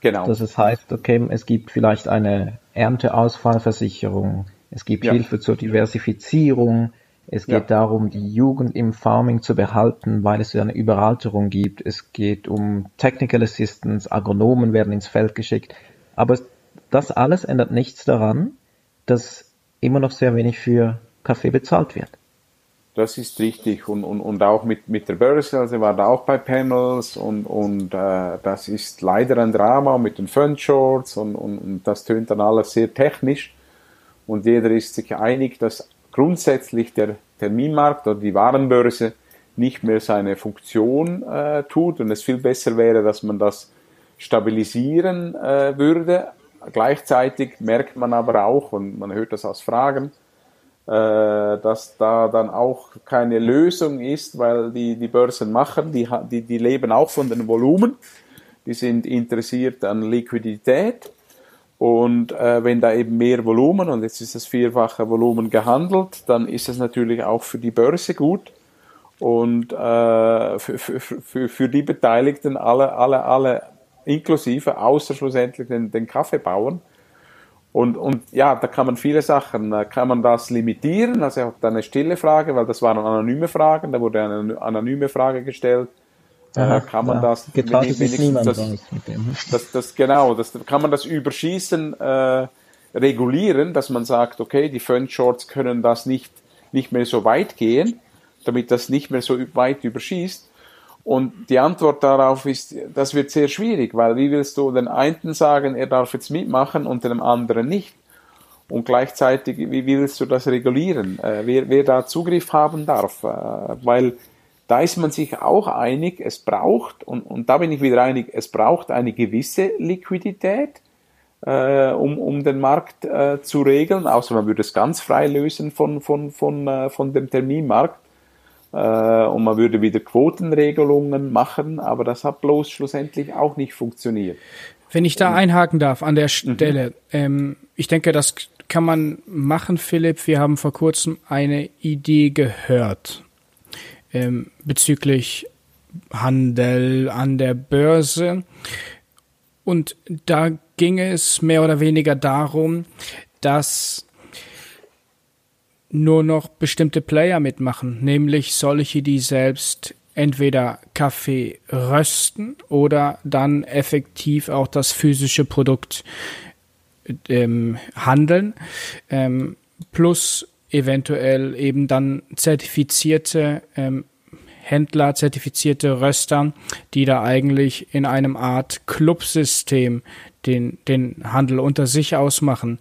Genau. Das heißt, okay, es gibt vielleicht eine Ernteausfallversicherung, es gibt ja. Hilfe zur Diversifizierung. Es geht ja. darum, die Jugend im Farming zu behalten, weil es eine Überalterung gibt. Es geht um Technical Assistance, Agronomen werden ins Feld geschickt. Aber das alles ändert nichts daran, dass immer noch sehr wenig für Kaffee bezahlt wird. Das ist richtig und, und, und auch mit, mit der Börse, also war da auch bei Panels und, und äh, das ist leider ein Drama mit den Fund Shorts und, und, und das tönt dann alles sehr technisch und jeder ist sich einig, dass grundsätzlich der Terminmarkt oder die Warenbörse nicht mehr seine Funktion äh, tut und es viel besser wäre, dass man das stabilisieren äh, würde. Gleichzeitig merkt man aber auch, und man hört das aus Fragen, äh, dass da dann auch keine Lösung ist, weil die, die Börsen machen, die, die, die leben auch von den Volumen, die sind interessiert an Liquidität und äh, wenn da eben mehr Volumen, und jetzt ist das vierfache Volumen gehandelt, dann ist es natürlich auch für die Börse gut. und äh, für, für, für, für die Beteiligten alle, alle, alle inklusive, außer schlussendlich den, den Kaffeebauern. Und, und ja, da kann man viele Sachen, äh, kann man das limitieren, also er hat eine stille Frage, weil das waren anonyme Fragen, da wurde eine anonyme Frage gestellt. Äh, Aha, kann man ja. das ist niemand das. Das, das, genau, das kann man das Überschießen äh, regulieren, dass man sagt, okay, die Fun Shorts können das nicht nicht mehr so weit gehen, damit das nicht mehr so weit überschießt. Und die Antwort darauf ist, das wird sehr schwierig, weil wie willst du den einen sagen, er darf jetzt mitmachen und dem anderen nicht? Und gleichzeitig, wie willst du das regulieren? Äh, wer, wer da Zugriff haben darf? Äh, weil da ist man sich auch einig, es braucht, und, und da bin ich wieder einig, es braucht eine gewisse Liquidität, äh, um, um den Markt äh, zu regeln, außer man würde es ganz frei lösen von, von, von, äh, von dem Terminmarkt. Äh, und man würde wieder Quotenregelungen machen, aber das hat bloß schlussendlich auch nicht funktioniert. Wenn ich da einhaken darf an der Stelle, mhm. ähm, ich denke, das kann man machen, Philipp. Wir haben vor kurzem eine Idee gehört ähm, bezüglich Handel an der Börse. Und da ging es mehr oder weniger darum, dass nur noch bestimmte Player mitmachen, nämlich solche, die selbst entweder Kaffee rösten oder dann effektiv auch das physische Produkt ähm, handeln, ähm, plus eventuell eben dann zertifizierte ähm, Händler, zertifizierte Röster, die da eigentlich in einem Art Clubsystem den, den Handel unter sich ausmachen.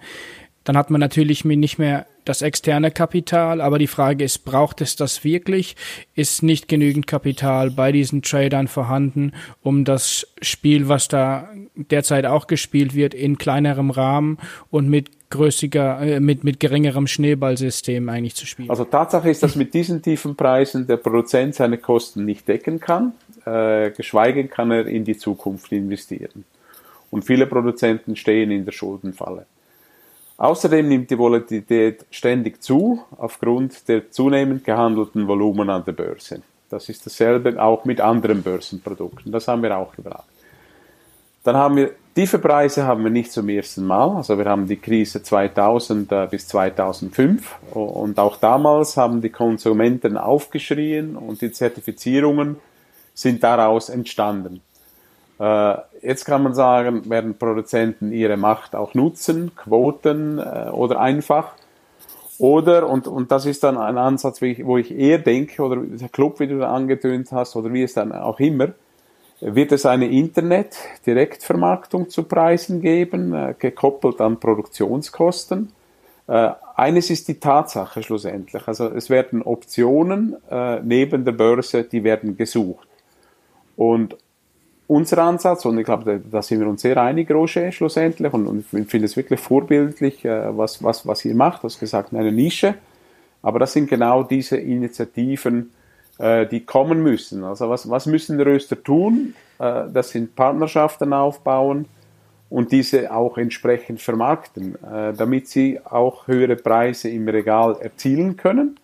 Dann hat man natürlich nicht mehr das externe Kapital, aber die Frage ist, braucht es das wirklich? Ist nicht genügend Kapital bei diesen Tradern vorhanden, um das Spiel, was da derzeit auch gespielt wird, in kleinerem Rahmen und mit größiger, äh, mit, mit geringerem Schneeballsystem eigentlich zu spielen? Also Tatsache ist, dass mit diesen tiefen Preisen der Produzent seine Kosten nicht decken kann, äh, geschweige kann er in die Zukunft investieren. Und viele Produzenten stehen in der Schuldenfalle. Außerdem nimmt die Volatilität ständig zu aufgrund der zunehmend gehandelten Volumen an der Börse. Das ist dasselbe auch mit anderen Börsenprodukten. Das haben wir auch gebraucht. Dann haben wir tiefe Preise haben wir nicht zum ersten Mal. Also wir haben die Krise 2000 äh, bis 2005 und auch damals haben die Konsumenten aufgeschrien und die Zertifizierungen sind daraus entstanden. Äh, jetzt kann man sagen, werden Produzenten ihre Macht auch nutzen, Quoten äh, oder einfach. Oder, und, und das ist dann ein Ansatz, wo ich, wo ich eher denke, oder der Club, wie du da angetönt hast, oder wie es dann auch immer, wird es eine Internet-Direktvermarktung zu Preisen geben, äh, gekoppelt an Produktionskosten. Äh, eines ist die Tatsache schlussendlich. Also es werden Optionen äh, neben der Börse, die werden gesucht. Und unser Ansatz, und ich glaube, da, sind wir uns sehr einig, Roger, schlussendlich, und, ich finde es wirklich vorbildlich, was, was, was ihr macht, du hast gesagt, eine Nische, aber das sind genau diese Initiativen, äh, die kommen müssen. Also was, was müssen Röster tun? Äh, das sind Partnerschaften aufbauen und diese auch entsprechend vermarkten, äh, damit sie auch höhere Preise im Regal erzielen können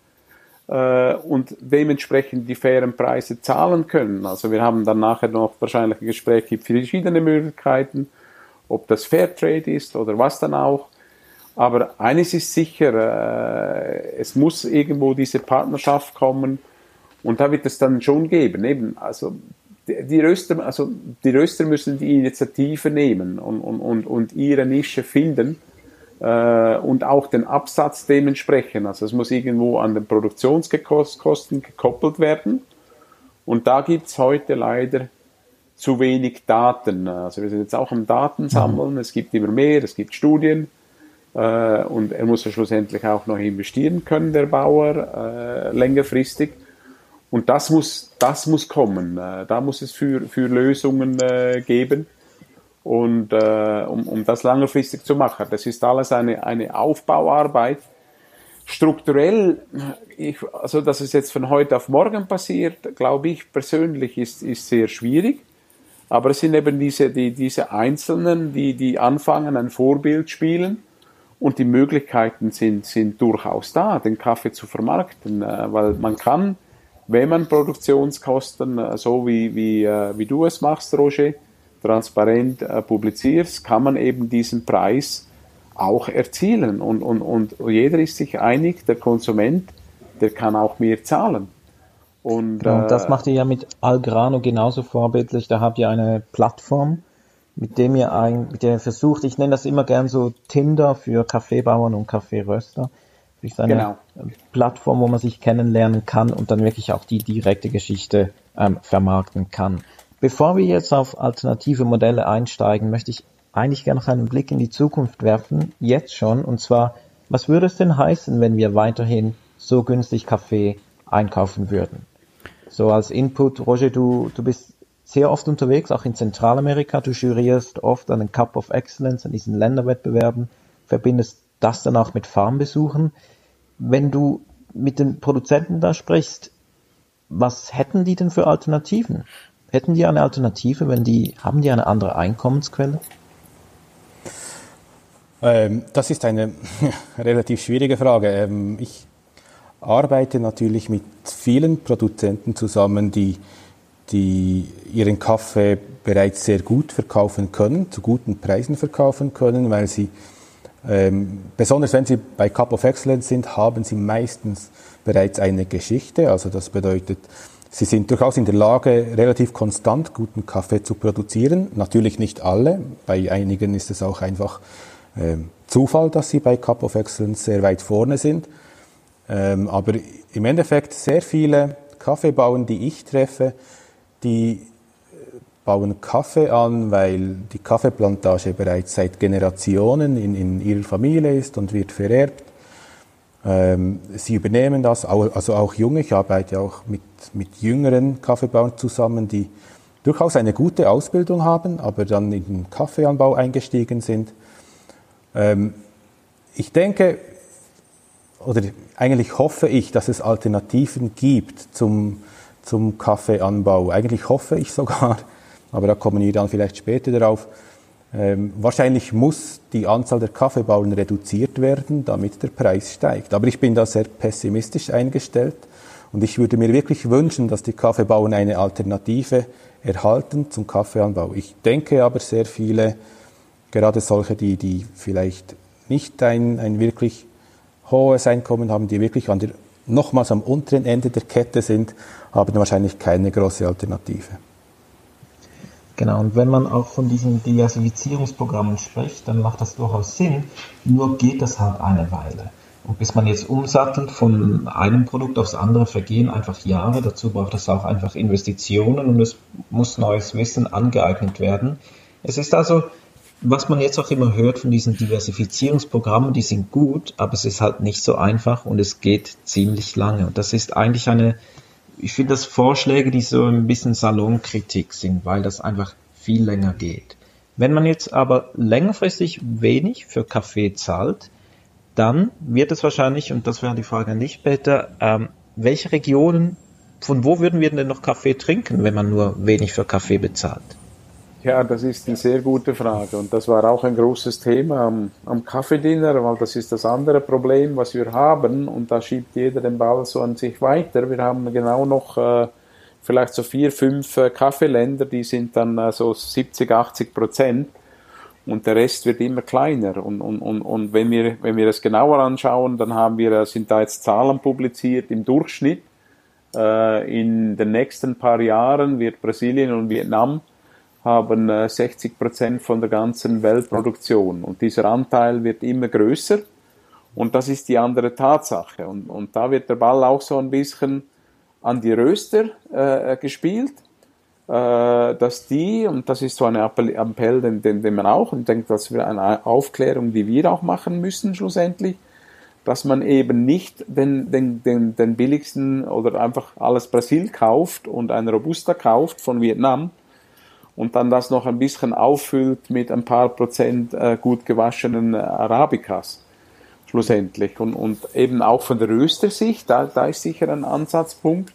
äh, und dementsprechend die fairen Preise zahlen können. Also wir haben dann nachher noch wahrscheinlich ein Gespräch, gibt verschiedene Möglichkeiten, ob das Fairtrade ist oder was dann auch. Aber eines ist sicher, äh, es muss irgendwo diese Partnerschaft kommen und da wird es dann schon geben. Eben, also die, Röster, also die Röster müssen die Initiative nehmen und, und, und, und ihre Nische finden äh, und auch den Absatz dementsprechend. Also es muss irgendwo an den Produktionskosten gekoppelt werden. Und da gibt es heute leider zu wenig Daten. Also wir sind jetzt auch am Datensammeln, mhm. es gibt immer mehr, es gibt Studien. Äh, und er muss ja schlussendlich auch noch investieren können, der Bauer, äh, längerfristig. Und das muss, das muss kommen. Äh, da muss es für, für Lösungen äh, geben und äh, um, um das langfristig zu machen. Das ist alles eine, eine Aufbauarbeit. Strukturell, ich, also dass es jetzt von heute auf morgen passiert, glaube ich persönlich, ist, ist sehr schwierig. Aber es sind eben diese, die, diese Einzelnen, die, die anfangen, ein Vorbild spielen. Und die Möglichkeiten sind, sind durchaus da, den Kaffee zu vermarkten, äh, weil man kann wenn man Produktionskosten, äh, so wie, wie, äh, wie du es machst, Roger, transparent äh, publizierst, kann man eben diesen Preis auch erzielen. Und, und, und jeder ist sich einig, der Konsument, der kann auch mehr zahlen. Und, genau, das macht ihr ja mit Algrano genauso vorbildlich. Da habt ihr eine Plattform, mit dem ihr ein, mit der ihr versucht, ich nenne das immer gern so Tinder für Kaffeebauern und Kaffeeröster. Durch eine genau. Plattform, wo man sich kennenlernen kann und dann wirklich auch die direkte Geschichte ähm, vermarkten kann. Bevor wir jetzt auf alternative Modelle einsteigen, möchte ich eigentlich gerne noch einen Blick in die Zukunft werfen, jetzt schon, und zwar, was würde es denn heißen, wenn wir weiterhin so günstig Kaffee einkaufen würden? So als Input, Roger, du, du bist sehr oft unterwegs, auch in Zentralamerika, du jurierst oft an den Cup of Excellence, an diesen Länderwettbewerben, verbindest das dann auch mit Farmbesuchen. Wenn du mit den Produzenten da sprichst, was hätten die denn für Alternativen? Hätten die eine Alternative, wenn die, haben die eine andere Einkommensquelle? Ähm, das ist eine relativ schwierige Frage. Ähm, ich arbeite natürlich mit vielen Produzenten zusammen, die, die ihren Kaffee bereits sehr gut verkaufen können, zu guten Preisen verkaufen können, weil sie, ähm, besonders wenn sie bei Cup of Excellence sind, haben sie meistens bereits eine Geschichte. Also das bedeutet, sie sind durchaus in der Lage, relativ konstant guten Kaffee zu produzieren. Natürlich nicht alle. Bei einigen ist es auch einfach ähm, Zufall, dass sie bei Cup of Excellence sehr weit vorne sind. Ähm, aber im Endeffekt sehr viele Kaffeebauern, die ich treffe, die bauen Kaffee an, weil die Kaffeeplantage bereits seit Generationen in, in ihrer Familie ist und wird vererbt. Ähm, sie übernehmen das, also auch junge. Ich arbeite auch mit, mit jüngeren Kaffeebauern zusammen, die durchaus eine gute Ausbildung haben, aber dann in den Kaffeeanbau eingestiegen sind ähm, ich denke, oder eigentlich hoffe ich, dass es Alternativen gibt zum, zum Kaffeeanbau. Eigentlich hoffe ich sogar, aber da kommen wir dann vielleicht später darauf. Ähm, wahrscheinlich muss die Anzahl der Kaffeebauern reduziert werden, damit der Preis steigt. Aber ich bin da sehr pessimistisch eingestellt und ich würde mir wirklich wünschen, dass die Kaffeebauern eine Alternative erhalten zum Kaffeeanbau. Ich denke aber sehr viele gerade solche, die, die vielleicht nicht ein, ein wirklich hohes Einkommen haben, die wirklich an der, nochmals am unteren Ende der Kette sind, haben wahrscheinlich keine große Alternative. Genau, und wenn man auch von diesen Diversifizierungsprogrammen spricht, dann macht das durchaus Sinn, nur geht das halt eine Weile. Und bis man jetzt umsattelt von einem Produkt aufs andere, vergehen einfach Jahre. Dazu braucht es auch einfach Investitionen und es muss neues Wissen angeeignet werden. Es ist also was man jetzt auch immer hört von diesen Diversifizierungsprogrammen, die sind gut, aber es ist halt nicht so einfach und es geht ziemlich lange. Und das ist eigentlich eine, ich finde das Vorschläge, die so ein bisschen Salonkritik sind, weil das einfach viel länger geht. Wenn man jetzt aber längerfristig wenig für Kaffee zahlt, dann wird es wahrscheinlich, und das wäre die Frage an dich, Peter, ähm, welche Regionen, von wo würden wir denn noch Kaffee trinken, wenn man nur wenig für Kaffee bezahlt? Ja, das ist eine sehr gute Frage. Und das war auch ein großes Thema am, am Kaffeediener, weil das ist das andere Problem, was wir haben. Und da schiebt jeder den Ball so an sich weiter. Wir haben genau noch äh, vielleicht so vier, fünf äh, Kaffeeländer, die sind dann äh, so 70, 80 Prozent. Und der Rest wird immer kleiner. Und, und, und, und wenn wir wenn wir das genauer anschauen, dann haben wir äh, sind da jetzt Zahlen publiziert im Durchschnitt. Äh, in den nächsten paar Jahren wird Brasilien und Vietnam haben 60 äh, Prozent von der ganzen Weltproduktion. Und dieser Anteil wird immer größer. Und das ist die andere Tatsache. Und, und da wird der Ball auch so ein bisschen an die Röster äh, gespielt, äh, dass die, und das ist so ein Appell, den, den, den man auch, und denkt, das wäre eine Aufklärung, die wir auch machen müssen schlussendlich, dass man eben nicht den, den, den, den billigsten oder einfach alles Brasil kauft und ein Robusta kauft von Vietnam, und dann das noch ein bisschen auffüllt mit ein paar Prozent äh, gut gewaschenen Arabicas schlussendlich. Und, und eben auch von der Röstersicht, da, da ist sicher ein Ansatzpunkt,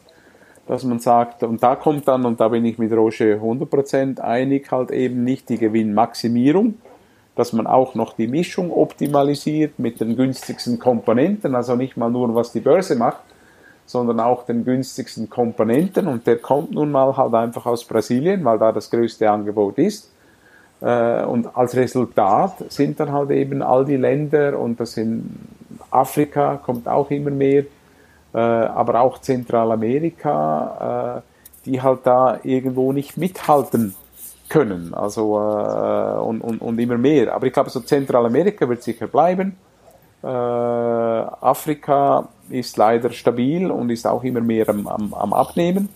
dass man sagt, und da kommt dann, und da bin ich mit Roche 100% einig, halt eben nicht die Gewinnmaximierung, dass man auch noch die Mischung optimalisiert mit den günstigsten Komponenten, also nicht mal nur was die Börse macht, sondern auch den günstigsten Komponenten und der kommt nun mal halt einfach aus Brasilien, weil da das größte Angebot ist. Äh, und als Resultat sind dann halt eben all die Länder und das sind Afrika kommt auch immer mehr, äh, aber auch Zentralamerika, äh, die halt da irgendwo nicht mithalten können. Also und, und, und immer mehr. Aber ich glaube, so Zentralamerika wird sicher bleiben. Afrika ist leider stabil und ist auch immer mehr am, am, am Abnehmen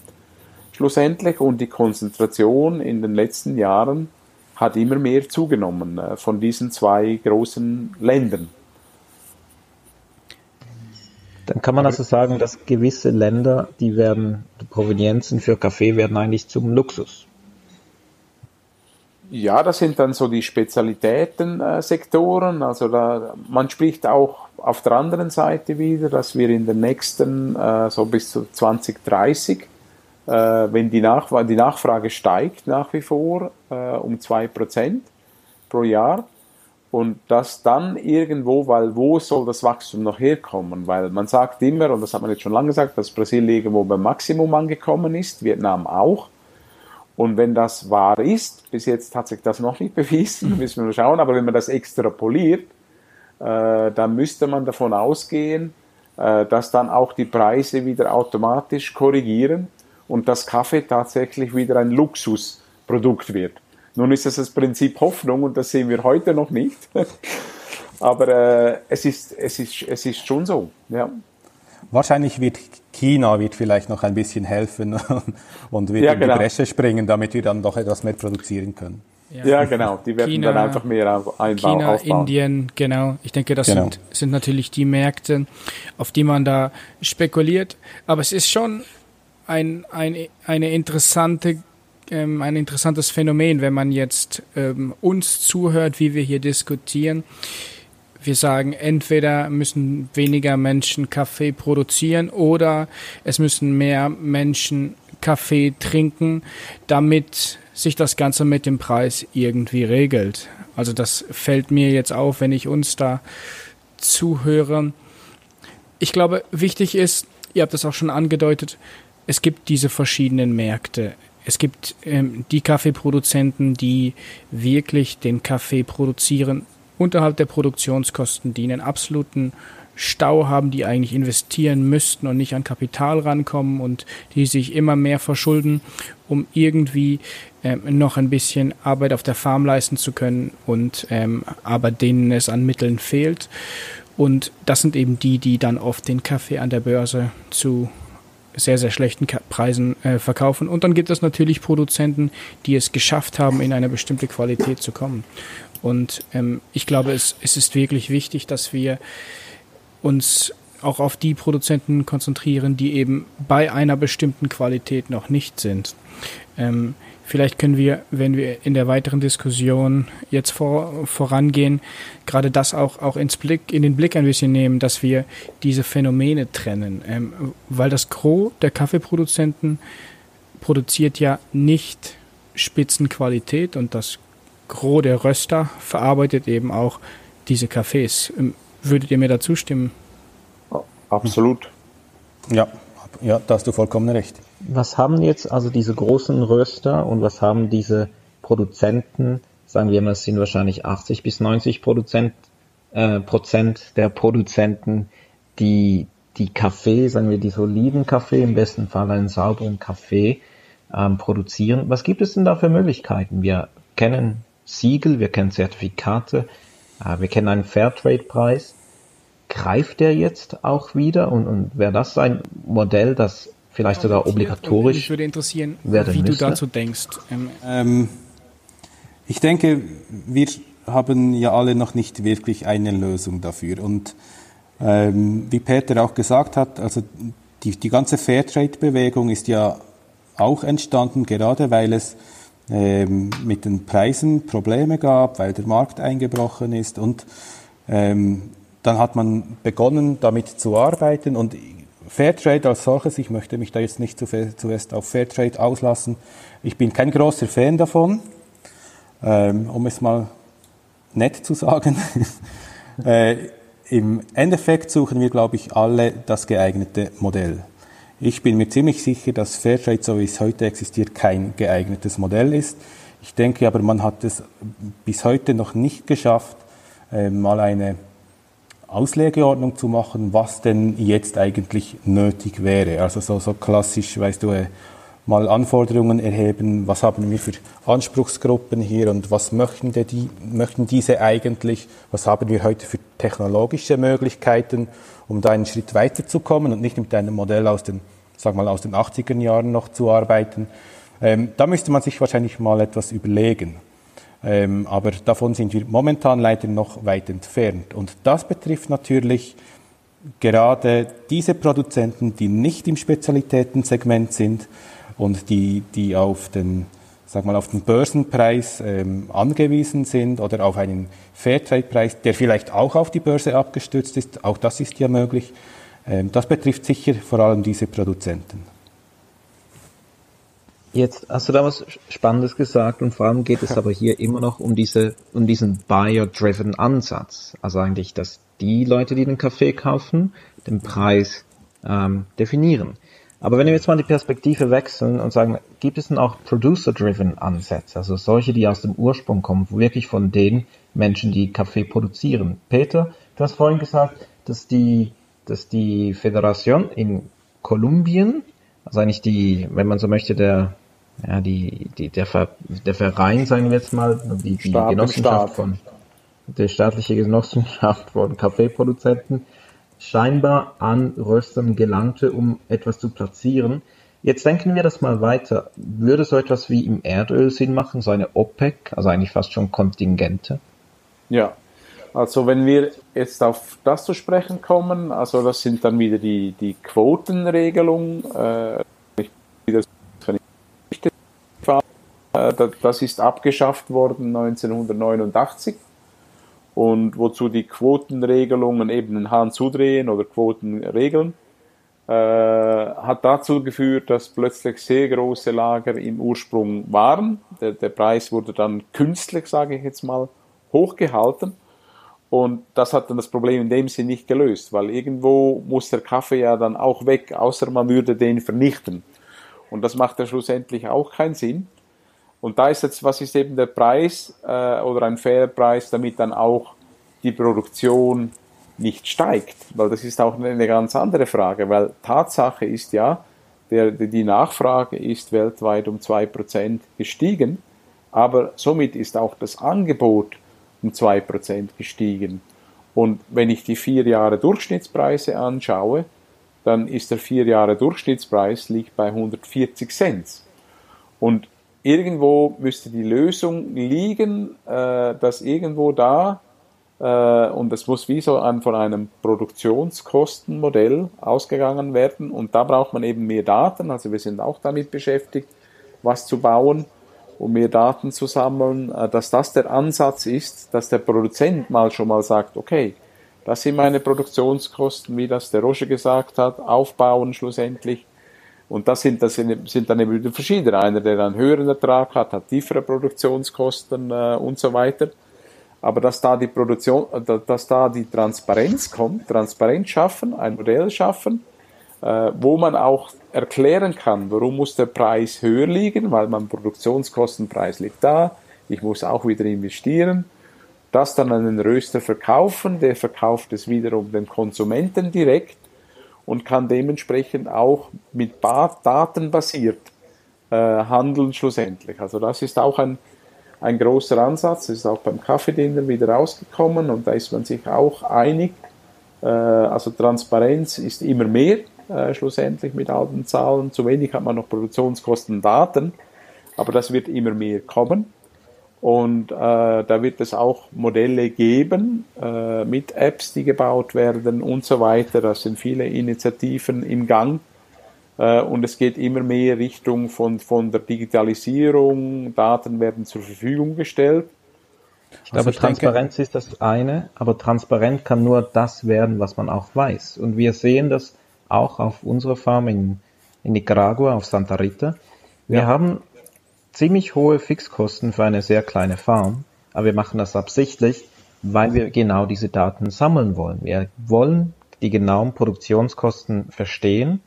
schlussendlich und die Konzentration in den letzten Jahren hat immer mehr zugenommen äh, von diesen zwei großen Ländern. Dann kann man also sagen, dass gewisse Länder, die werden, die Provenienzen für Kaffee werden eigentlich zum Luxus. Ja, das sind dann so die Spezialitätensektoren. Äh, also da, man spricht auch auf der anderen Seite wieder, dass wir in den nächsten, äh, so bis zu 2030, äh, wenn die, Nach die Nachfrage steigt nach wie vor äh, um 2% pro Jahr, und das dann irgendwo, weil wo soll das Wachstum noch herkommen? Weil man sagt immer, und das hat man jetzt schon lange gesagt, dass Brasilien irgendwo beim Maximum angekommen ist, Vietnam auch. Und wenn das wahr ist, bis jetzt hat sich das noch nicht bewiesen, müssen wir schauen, aber wenn man das extrapoliert, äh, dann müsste man davon ausgehen, äh, dass dann auch die Preise wieder automatisch korrigieren und das Kaffee tatsächlich wieder ein Luxusprodukt wird. Nun ist das das Prinzip Hoffnung und das sehen wir heute noch nicht. Aber äh, es, ist, es, ist, es ist schon so. Ja. Wahrscheinlich wird China wird vielleicht noch ein bisschen helfen und wird ja, in die genau. Bresche springen, damit wir dann doch etwas mehr produzieren können. Ja, ja, genau. Die werden China, dann einfach mehr einbauen. China, aufbauen. Indien, genau. Ich denke, das genau. sind, sind natürlich die Märkte, auf die man da spekuliert. Aber es ist schon ein, ein, eine interessante, ähm, ein interessantes Phänomen, wenn man jetzt ähm, uns zuhört, wie wir hier diskutieren. Wir sagen, entweder müssen weniger Menschen Kaffee produzieren oder es müssen mehr Menschen Kaffee trinken, damit sich das Ganze mit dem Preis irgendwie regelt. Also das fällt mir jetzt auf, wenn ich uns da zuhöre. Ich glaube, wichtig ist, ihr habt es auch schon angedeutet, es gibt diese verschiedenen Märkte. Es gibt ähm, die Kaffeeproduzenten, die wirklich den Kaffee produzieren unterhalb der Produktionskosten, die einen absoluten Stau haben, die eigentlich investieren müssten und nicht an Kapital rankommen und die sich immer mehr verschulden, um irgendwie ähm, noch ein bisschen Arbeit auf der Farm leisten zu können und ähm, aber denen es an Mitteln fehlt. Und das sind eben die, die dann oft den Kaffee an der Börse zu sehr, sehr schlechten Preisen äh, verkaufen. Und dann gibt es natürlich Produzenten, die es geschafft haben, in eine bestimmte Qualität zu kommen. Und ähm, ich glaube, es, es ist wirklich wichtig, dass wir uns auch auf die Produzenten konzentrieren, die eben bei einer bestimmten Qualität noch nicht sind. Ähm, vielleicht können wir, wenn wir in der weiteren Diskussion jetzt vor, vorangehen, gerade das auch, auch ins Blick, in den Blick ein bisschen nehmen, dass wir diese Phänomene trennen. Ähm, weil das Gros der Kaffeeproduzenten produziert ja nicht Spitzenqualität und das Gros der Röster verarbeitet eben auch diese Kaffees. Ähm, Würdet ihr mir dazu stimmen? Absolut. Ja, ja, da hast du vollkommen recht. Was haben jetzt also diese großen Röster und was haben diese Produzenten, sagen wir mal, es sind wahrscheinlich 80 bis 90 Prozent, äh, Prozent der Produzenten, die die Kaffee, sagen wir die soliden Kaffee, im besten Fall einen sauberen Kaffee ähm, produzieren. Was gibt es denn da für Möglichkeiten? Wir kennen Siegel, wir kennen Zertifikate, äh, wir kennen einen Fairtrade-Preis. Greift der jetzt auch wieder und, und wäre das ein Modell, das vielleicht sogar obligatorisch Mich würde interessieren, wie müsste? du dazu denkst. Ähm, ähm, ich denke, wir haben ja alle noch nicht wirklich eine Lösung dafür. Und ähm, wie Peter auch gesagt hat, also die, die ganze Fairtrade-Bewegung ist ja auch entstanden, gerade weil es ähm, mit den Preisen Probleme gab, weil der Markt eingebrochen ist und ähm, dann hat man begonnen, damit zu arbeiten und Fairtrade als solches, ich möchte mich da jetzt nicht zu zuerst auf Fairtrade auslassen, ich bin kein großer Fan davon, ähm, um es mal nett zu sagen. äh, Im Endeffekt suchen wir, glaube ich, alle das geeignete Modell. Ich bin mir ziemlich sicher, dass Fairtrade, so wie es heute existiert, kein geeignetes Modell ist. Ich denke aber, man hat es bis heute noch nicht geschafft, äh, mal eine Auslegeordnung zu machen, was denn jetzt eigentlich nötig wäre. Also so, so klassisch, weißt du, äh, mal Anforderungen erheben, was haben wir für Anspruchsgruppen hier und was möchten, die, möchten diese eigentlich, was haben wir heute für technologische Möglichkeiten, um da einen Schritt weiterzukommen und nicht mit einem Modell aus den, sag mal, aus den 80er Jahren noch zu arbeiten. Ähm, da müsste man sich wahrscheinlich mal etwas überlegen. Ähm, aber davon sind wir momentan leider noch weit entfernt. Und das betrifft natürlich gerade diese Produzenten, die nicht im Spezialitätensegment sind und die, die auf den sag mal, auf den Börsenpreis ähm, angewiesen sind oder auf einen Fairtrade-Preis, der vielleicht auch auf die Börse abgestützt ist. Auch das ist ja möglich. Ähm, das betrifft sicher vor allem diese Produzenten. Jetzt hast du da was Spannendes gesagt und vor allem geht es aber hier immer noch um diese, um diesen Buyer-driven Ansatz. Also eigentlich, dass die Leute, die den Kaffee kaufen, den Preis ähm, definieren. Aber wenn wir jetzt mal die Perspektive wechseln und sagen, gibt es denn auch Producer-driven Ansätze, also solche, die aus dem Ursprung kommen, wirklich von den Menschen, die Kaffee produzieren? Peter, du hast vorhin gesagt, dass die, dass die Föderation in Kolumbien, also eigentlich die, wenn man so möchte, der ja, die, die, der, Ver, der Verein, sagen wir jetzt mal, die, die Staat Genossenschaft von, der staatliche Genossenschaft von Kaffeeproduzenten, scheinbar an Röstern gelangte, um etwas zu platzieren. Jetzt denken wir das mal weiter. Würde so etwas wie im Erdöl Sinn machen, so eine OPEC, also eigentlich fast schon Kontingente? Ja, also wenn wir jetzt auf das zu sprechen kommen, also das sind dann wieder die, die Quotenregelung, äh, Äh, das ist abgeschafft worden 1989 und wozu die Quotenregelungen eben den Hahn zudrehen oder Quoten regeln, äh, hat dazu geführt, dass plötzlich sehr große Lager im Ursprung waren. Der, der Preis wurde dann künstlich, sage ich jetzt mal, hochgehalten. Und das hat dann das Problem in dem Sinn nicht gelöst, weil irgendwo muss der Kaffee ja dann auch weg, außer man würde den vernichten. Und das macht ja schlussendlich auch keinen Sinn. Und da ist jetzt, was ist eben der Preis äh, oder ein fairer Preis, damit dann auch die Produktion nicht steigt? Weil das ist auch eine ganz andere Frage, weil Tatsache ist ja, der, die Nachfrage ist weltweit um 2% gestiegen, aber somit ist auch das Angebot um 2% gestiegen. Und wenn ich die vier Jahre Durchschnittspreise anschaue, dann ist der vier Jahre Durchschnittspreis liegt bei 140 Cent. Und irgendwo müsste die Lösung liegen, äh, dass irgendwo da, äh, und es muss wie so an, von einem Produktionskostenmodell ausgegangen werden, und da braucht man eben mehr Daten, also wir sind auch damit beschäftigt, was zu bauen, um mehr Daten zu sammeln, äh, dass das der Ansatz ist, dass der Produzent mal schon mal sagt, okay, das sind meine Produktionskosten, wie das der Roger gesagt hat, aufbauen schlussendlich und das sind, das sind, dann eben wieder verschiedene. Einer, der einen höheren Ertrag hat, hat tiefere Produktionskosten äh, und so weiter. Aber dass da die Produktion, äh, dass da die Transparenz kommt, Transparenz schaffen, ein Modell schaffen, äh, wo man auch erklären kann, warum muss der Preis höher liegen, weil mein Produktionskostenpreis liegt da, ich muss auch wieder investieren, das dann an den Röster verkaufen, der verkauft es wiederum dem Konsumenten direkt und kann dementsprechend auch mit Daten basiert äh, handeln schlussendlich. Also das ist auch ein, ein großer Ansatz, das ist auch beim Kaffeediener wieder rausgekommen und da ist man sich auch einig. Äh, also Transparenz ist immer mehr äh, schlussendlich mit alten Zahlen. Zu wenig hat man noch Produktionskosten Daten, aber das wird immer mehr kommen. Und äh, da wird es auch Modelle geben äh, mit Apps, die gebaut werden und so weiter. Das sind viele Initiativen im Gang. Äh, und es geht immer mehr Richtung von, von der Digitalisierung. Daten werden zur Verfügung gestellt. Ich glaube, also ich Transparenz denke, ist das eine, aber transparent kann nur das werden, was man auch weiß. Und wir sehen das auch auf unserer Farm in, in Nicaragua, auf Santa Rita. Wir ja. haben ziemlich hohe Fixkosten für eine sehr kleine Farm, aber wir machen das absichtlich, weil wir genau diese Daten sammeln wollen. Wir wollen die genauen Produktionskosten verstehen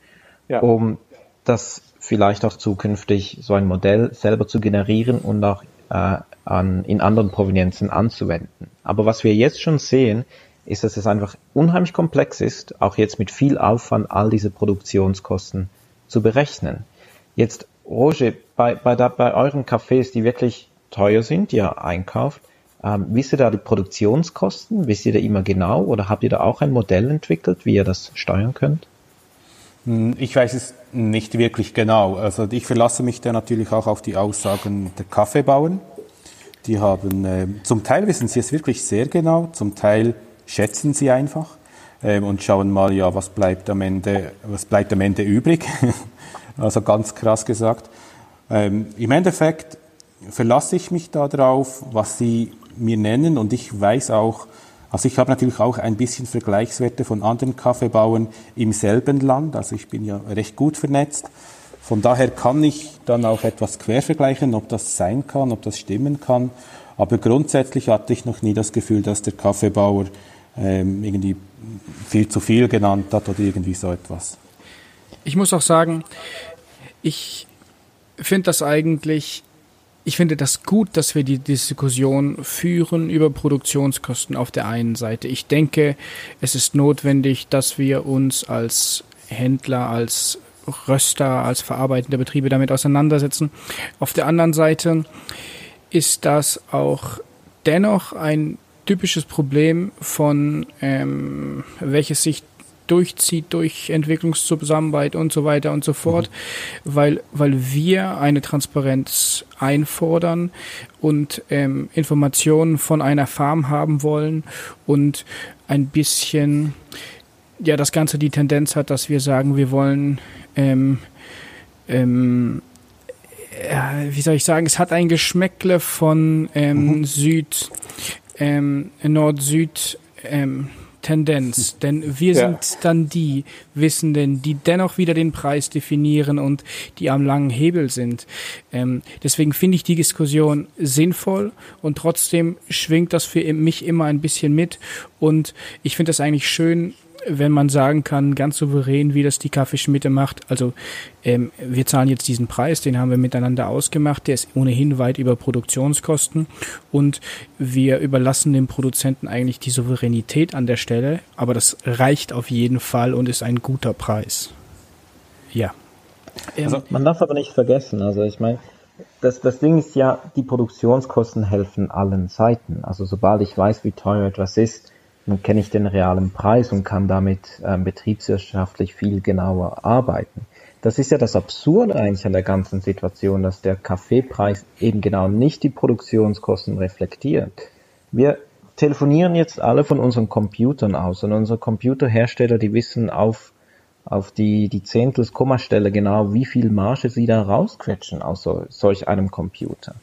ja. um das vielleicht auch zukünftig so ein Modell selber zu generieren und auch äh, an, in anderen Provenienzen anzuwenden. Aber was wir jetzt schon sehen, ist, dass es einfach unheimlich komplex ist, auch jetzt mit viel Aufwand all diese Produktionskosten zu berechnen. Jetzt, Roger, bei, bei, da, bei euren Cafés, die wirklich teuer sind, die ihr einkauft, ähm, wisst ihr da die Produktionskosten? Wisst ihr da immer genau oder habt ihr da auch ein Modell entwickelt, wie ihr das steuern könnt? Hm, ich weiß es nicht wirklich genau. Also ich verlasse mich da natürlich auch auf die Aussagen der Kaffeebauern. Die haben, äh, zum Teil wissen sie es wirklich sehr genau, zum Teil schätzen sie einfach äh, und schauen mal, ja, was bleibt am Ende, was bleibt am Ende übrig. also ganz krass gesagt. Ähm, Im Endeffekt verlasse ich mich darauf, was sie mir nennen und ich weiß auch, also ich habe natürlich auch ein bisschen Vergleichswerte von anderen Kaffeebauern im selben Land, also ich bin ja recht gut vernetzt. Von daher kann ich dann auch etwas quer vergleichen, ob das sein kann, ob das stimmen kann. Aber grundsätzlich hatte ich noch nie das Gefühl, dass der Kaffeebauer ähm, irgendwie viel zu viel genannt hat oder irgendwie so etwas. Ich muss auch sagen, ich finde das eigentlich ich finde das gut, dass wir die Diskussion führen über Produktionskosten auf der einen Seite. Ich denke, es ist notwendig, dass wir uns als Händler, als Röster, als verarbeitende Betriebe damit auseinandersetzen. Auf der anderen Seite ist das auch dennoch ein typisches Problem von ähm, welches sich durchzieht durch Entwicklungszusammenarbeit und so weiter und so fort, mhm. weil, weil wir eine Transparenz einfordern und ähm, Informationen von einer Farm haben wollen und ein bisschen ja das Ganze die Tendenz hat, dass wir sagen, wir wollen ähm, ähm, äh, wie soll ich sagen, es hat ein Geschmäckle von ähm, mhm. Süd, ähm, Nord-Süd, ähm, Tendenz, denn wir ja. sind dann die Wissenden, die dennoch wieder den Preis definieren und die am langen Hebel sind. Ähm, deswegen finde ich die Diskussion sinnvoll und trotzdem schwingt das für mich immer ein bisschen mit und ich finde das eigentlich schön, wenn man sagen kann, ganz souverän, wie das die Kaffeeschmiede macht. Also ähm, wir zahlen jetzt diesen Preis, den haben wir miteinander ausgemacht, der ist ohnehin weit über Produktionskosten und wir überlassen dem Produzenten eigentlich die Souveränität an der Stelle, aber das reicht auf jeden Fall und ist ein guter Preis. Ja. Ähm, also, man darf aber nicht vergessen, also ich meine, das, das Ding ist ja, die Produktionskosten helfen allen Seiten. Also sobald ich weiß, wie teuer etwas ist, dann kenne ich den realen Preis und kann damit ähm, betriebswirtschaftlich viel genauer arbeiten. Das ist ja das Absurde eigentlich an der ganzen Situation, dass der Kaffeepreis eben genau nicht die Produktionskosten reflektiert. Wir telefonieren jetzt alle von unseren Computern aus und unsere Computerhersteller, die wissen auf, auf die, die Zehntels Kommastelle genau, wie viel Marge sie da rausquetschen aus so, solch einem Computer.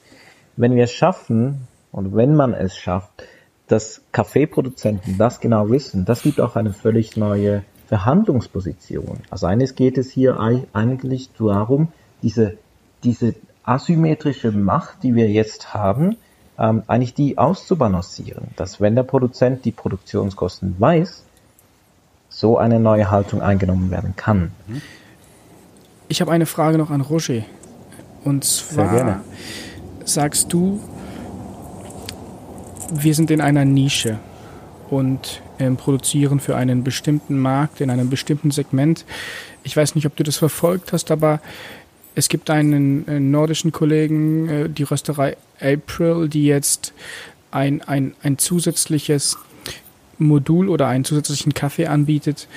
Wenn wir es schaffen, und wenn man es schafft, dass Kaffeeproduzenten das genau wissen, das gibt auch eine völlig neue Verhandlungsposition. Also eines geht es hier eigentlich darum, diese, diese asymmetrische Macht, die wir jetzt haben, ähm, eigentlich die auszubalancieren. Dass wenn der Produzent die Produktionskosten weiß, so eine neue Haltung eingenommen werden kann. Ich habe eine Frage noch an Roger. Und zwar sagst du, wir sind in einer Nische und ähm, produzieren für einen bestimmten Markt, in einem bestimmten Segment. Ich weiß nicht, ob du das verfolgt hast, aber es gibt einen, einen äh, nordischen Kollegen, äh, die Rösterei April, die jetzt ein, ein, ein zusätzliches Modul oder einen zusätzlichen Kaffee anbietet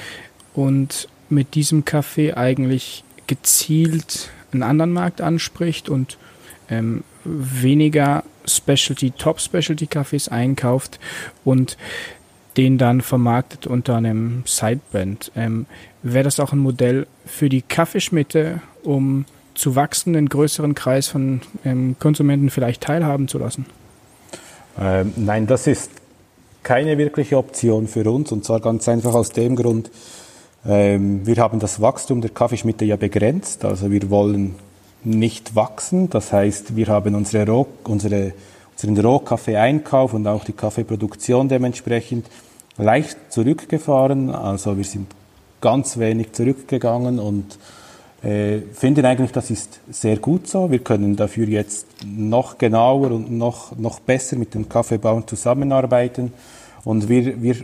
und mit diesem Kaffee eigentlich gezielt einen anderen Markt anspricht und ähm, weniger Specialty, Top Specialty Kaffees einkauft und den dann vermarktet unter einem Sidebrand. Ähm, Wäre das auch ein Modell für die Kaffeeschmitte, um zu wachsen, einen größeren Kreis von ähm, Konsumenten vielleicht teilhaben zu lassen? Ähm, nein, das ist keine wirkliche Option für uns und zwar ganz einfach aus dem Grund, ähm, wir haben das Wachstum der Kaffeeschmitte ja begrenzt, also wir wollen nicht wachsen. Das heißt, wir haben unsere Roh, unsere, unseren Rohkaffee-Einkauf und auch die Kaffeeproduktion dementsprechend leicht zurückgefahren. Also wir sind ganz wenig zurückgegangen und äh, finden eigentlich, das ist sehr gut so. Wir können dafür jetzt noch genauer und noch, noch besser mit den Kaffeebauern zusammenarbeiten. Und wir, wir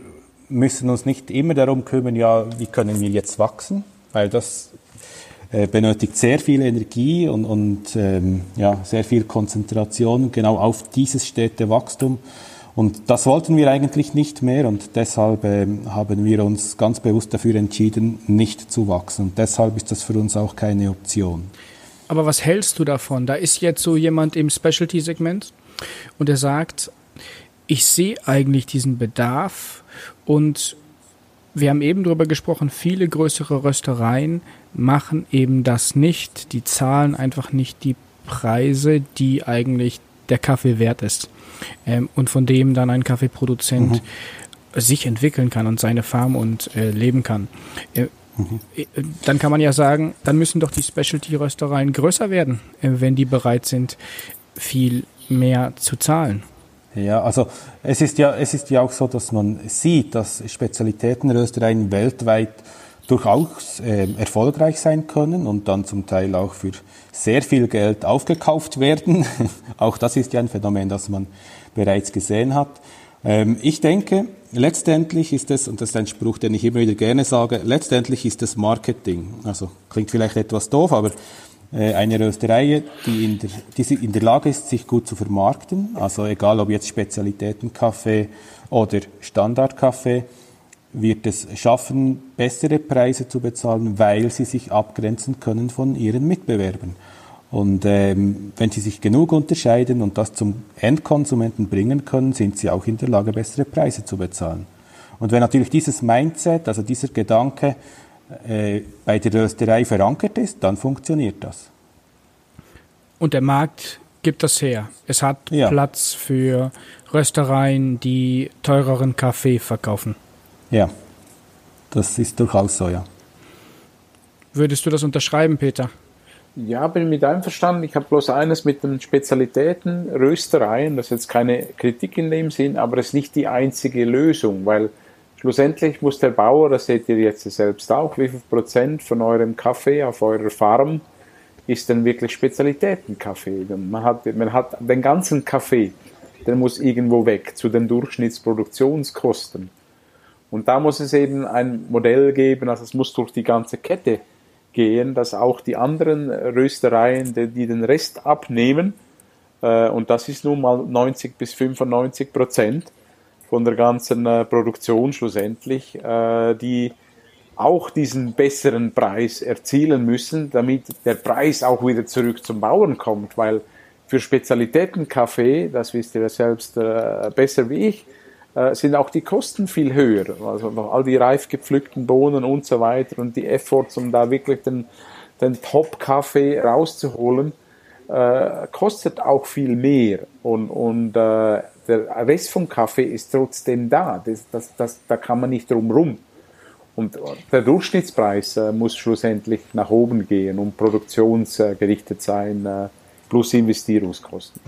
müssen uns nicht immer darum kümmern, ja, wie können wir jetzt wachsen, weil das äh, benötigt sehr viel Energie und, und ähm, ja, sehr viel Konzentration genau auf dieses Städtewachstum. Und das wollten wir eigentlich nicht mehr und deshalb ähm, haben wir uns ganz bewusst dafür entschieden, nicht zu wachsen. Und deshalb ist das für uns auch keine Option. Aber was hältst du davon? Da ist jetzt so jemand im Specialty-Segment und er sagt, ich sehe eigentlich diesen Bedarf und wir haben eben darüber gesprochen, viele größere Röstereien machen eben das nicht. Die zahlen einfach nicht die Preise, die eigentlich der Kaffee wert ist. Ähm, und von dem dann ein Kaffeeproduzent mhm. sich entwickeln kann und seine Farm und äh, leben kann. Äh, mhm. Äh, dann kann man ja sagen, dann müssen doch die Specialty-Röstereien größer werden, äh, wenn die bereit sind, viel mehr zu zahlen. Ja, also es ist ja, es ist ja auch so, dass man sieht, dass Spezialitätenröstereien weltweit durchaus äh, erfolgreich sein können und dann zum Teil auch für sehr viel Geld aufgekauft werden. auch das ist ja ein Phänomen, das man bereits gesehen hat. Ähm, ich denke, letztendlich ist es, und das ist ein Spruch, den ich immer wieder gerne sage, letztendlich ist es Marketing. Also klingt vielleicht etwas doof, aber eine Rösterei, die in, der, die in der Lage ist, sich gut zu vermarkten, also egal ob jetzt Spezialitätenkaffee oder Standardkaffee, wird es schaffen, bessere Preise zu bezahlen, weil sie sich abgrenzen können von ihren Mitbewerbern. Und ähm, wenn sie sich genug unterscheiden und das zum Endkonsumenten bringen können, sind sie auch in der Lage, bessere Preise zu bezahlen. Und wenn natürlich dieses Mindset, also dieser Gedanke äh, bei der Rösterei verankert ist, dann funktioniert das. Und der Markt gibt das her. Es hat ja. Platz für Röstereien, die teureren Kaffee verkaufen. Ja, das ist durchaus so, ja. Würdest du das unterschreiben, Peter? Ja, bin mit einverstanden. Ich habe bloß eines mit den Spezialitäten, Röstereien, das ist jetzt keine Kritik in dem Sinn, aber es ist nicht die einzige Lösung, weil schlussendlich muss der Bauer, das seht ihr jetzt selbst auch, wie viel Prozent von eurem Kaffee auf eurer Farm ist denn wirklich Spezialitätenkaffee. Man hat, man hat den ganzen Kaffee, der muss irgendwo weg zu den Durchschnittsproduktionskosten. Und da muss es eben ein Modell geben, also es muss durch die ganze Kette gehen, dass auch die anderen Röstereien, die, die den Rest abnehmen, äh, und das ist nun mal 90 bis 95 Prozent von der ganzen äh, Produktion schlussendlich, äh, die auch diesen besseren Preis erzielen müssen, damit der Preis auch wieder zurück zum Bauern kommt, weil für Spezialitätenkaffee, das wisst ihr ja selbst äh, besser wie ich, äh, sind auch die Kosten viel höher. Also all die reif gepflückten Bohnen und so weiter und die Efforts, um da wirklich den, den Top-Kaffee rauszuholen, äh, kostet auch viel mehr. Und, und äh, der Rest vom Kaffee ist trotzdem da. Das, das, das, da kann man nicht drum rum. Und der Durchschnittspreis äh, muss schlussendlich nach oben gehen und produktionsgerichtet sein, äh, plus Investierungskosten.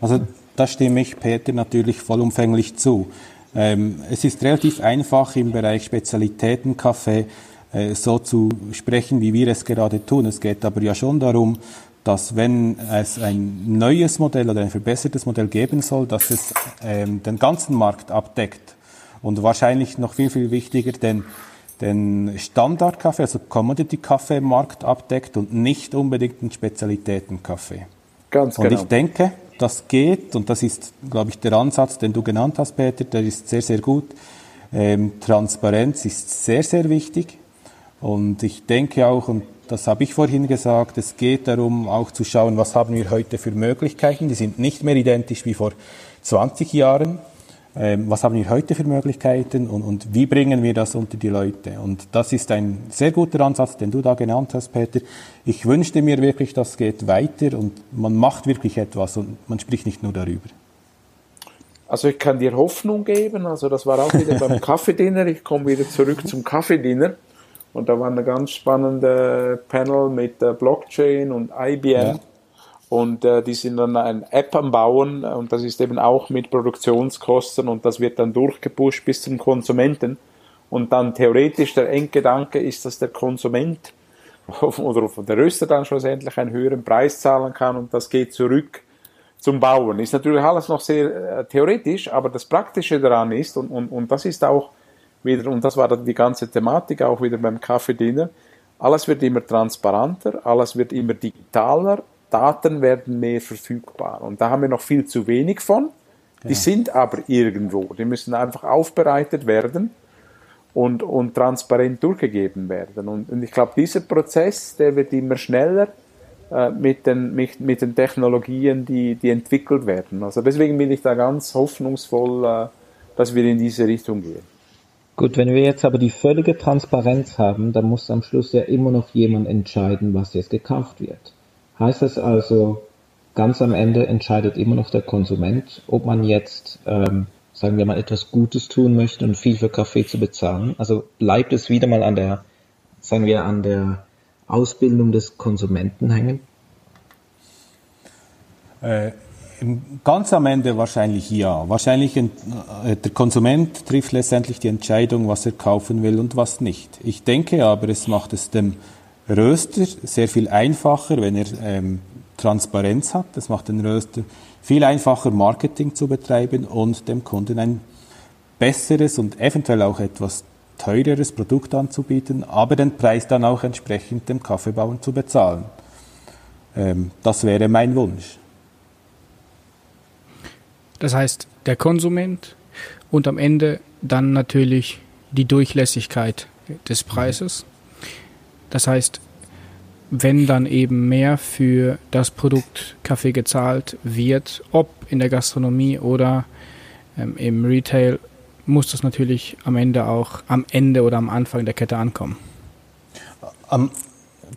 Also da stimme ich Peter natürlich vollumfänglich zu. Ähm, es ist relativ einfach im Bereich Spezialitätenkaffee äh, so zu sprechen, wie wir es gerade tun. Es geht aber ja schon darum, dass wenn es ein neues Modell oder ein verbessertes Modell geben soll, dass es ähm, den ganzen Markt abdeckt und wahrscheinlich noch viel, viel wichtiger den, den Standardkaffee, also Commodity-Kaffee-Markt abdeckt und nicht unbedingt den Spezialitätenkaffee. Ganz genau. Und ich denke, das geht und das ist, glaube ich, der Ansatz, den du genannt hast, Peter, der ist sehr, sehr gut. Ähm, Transparenz ist sehr, sehr wichtig und ich denke auch, und das habe ich vorhin gesagt, es geht darum, auch zu schauen, was haben wir heute für Möglichkeiten. Die sind nicht mehr identisch wie vor 20 Jahren. Ähm, was haben wir heute für Möglichkeiten und, und, wie bringen wir das unter die Leute? Und das ist ein sehr guter Ansatz, den du da genannt hast, Peter. Ich wünschte mir wirklich, das geht weiter und man macht wirklich etwas und man spricht nicht nur darüber. Also ich kann dir Hoffnung geben, also das war auch wieder beim Kaffeedinner, ich komme wieder zurück zum Kaffeedinner und da war eine ganz spannende Panel mit Blockchain und IBM. Ja und äh, die sind dann eine App am Bauen und das ist eben auch mit Produktionskosten und das wird dann durchgepusht bis zum Konsumenten. Und dann theoretisch der Endgedanke ist, dass der Konsument oder der Röster dann schlussendlich einen höheren Preis zahlen kann und das geht zurück zum Bauen. Ist natürlich alles noch sehr äh, theoretisch, aber das Praktische daran ist, und, und, und das ist auch wieder, und das war dann die ganze Thematik auch wieder beim Kaffeediener, alles wird immer transparenter, alles wird immer digitaler, Daten werden mehr verfügbar. Und da haben wir noch viel zu wenig von. Die ja. sind aber irgendwo. Die müssen einfach aufbereitet werden und, und transparent durchgegeben werden. Und, und ich glaube, dieser Prozess, der wird immer schneller äh, mit, den, mit, mit den Technologien, die, die entwickelt werden. Also deswegen bin ich da ganz hoffnungsvoll, äh, dass wir in diese Richtung gehen. Gut, wenn wir jetzt aber die völlige Transparenz haben, dann muss am Schluss ja immer noch jemand entscheiden, was jetzt gekauft wird. Heißt das also, ganz am Ende entscheidet immer noch der Konsument, ob man jetzt, ähm, sagen wir mal, etwas Gutes tun möchte und viel für Kaffee zu bezahlen. Also bleibt es wieder mal an der, sagen wir, an der Ausbildung des Konsumenten hängen? Äh, ganz am Ende wahrscheinlich ja. Wahrscheinlich äh, der Konsument trifft letztendlich die Entscheidung, was er kaufen will und was nicht. Ich denke aber, es macht es dem Röster sehr viel einfacher, wenn er ähm, Transparenz hat. Das macht den Röster viel einfacher, Marketing zu betreiben und dem Kunden ein besseres und eventuell auch etwas teureres Produkt anzubieten, aber den Preis dann auch entsprechend dem Kaffeebauern zu bezahlen. Ähm, das wäre mein Wunsch. Das heißt, der Konsument und am Ende dann natürlich die Durchlässigkeit des Preises. Das heißt, wenn dann eben mehr für das Produkt Kaffee gezahlt wird, ob in der Gastronomie oder ähm, im Retail, muss das natürlich am Ende auch am Ende oder am Anfang der Kette ankommen. Am,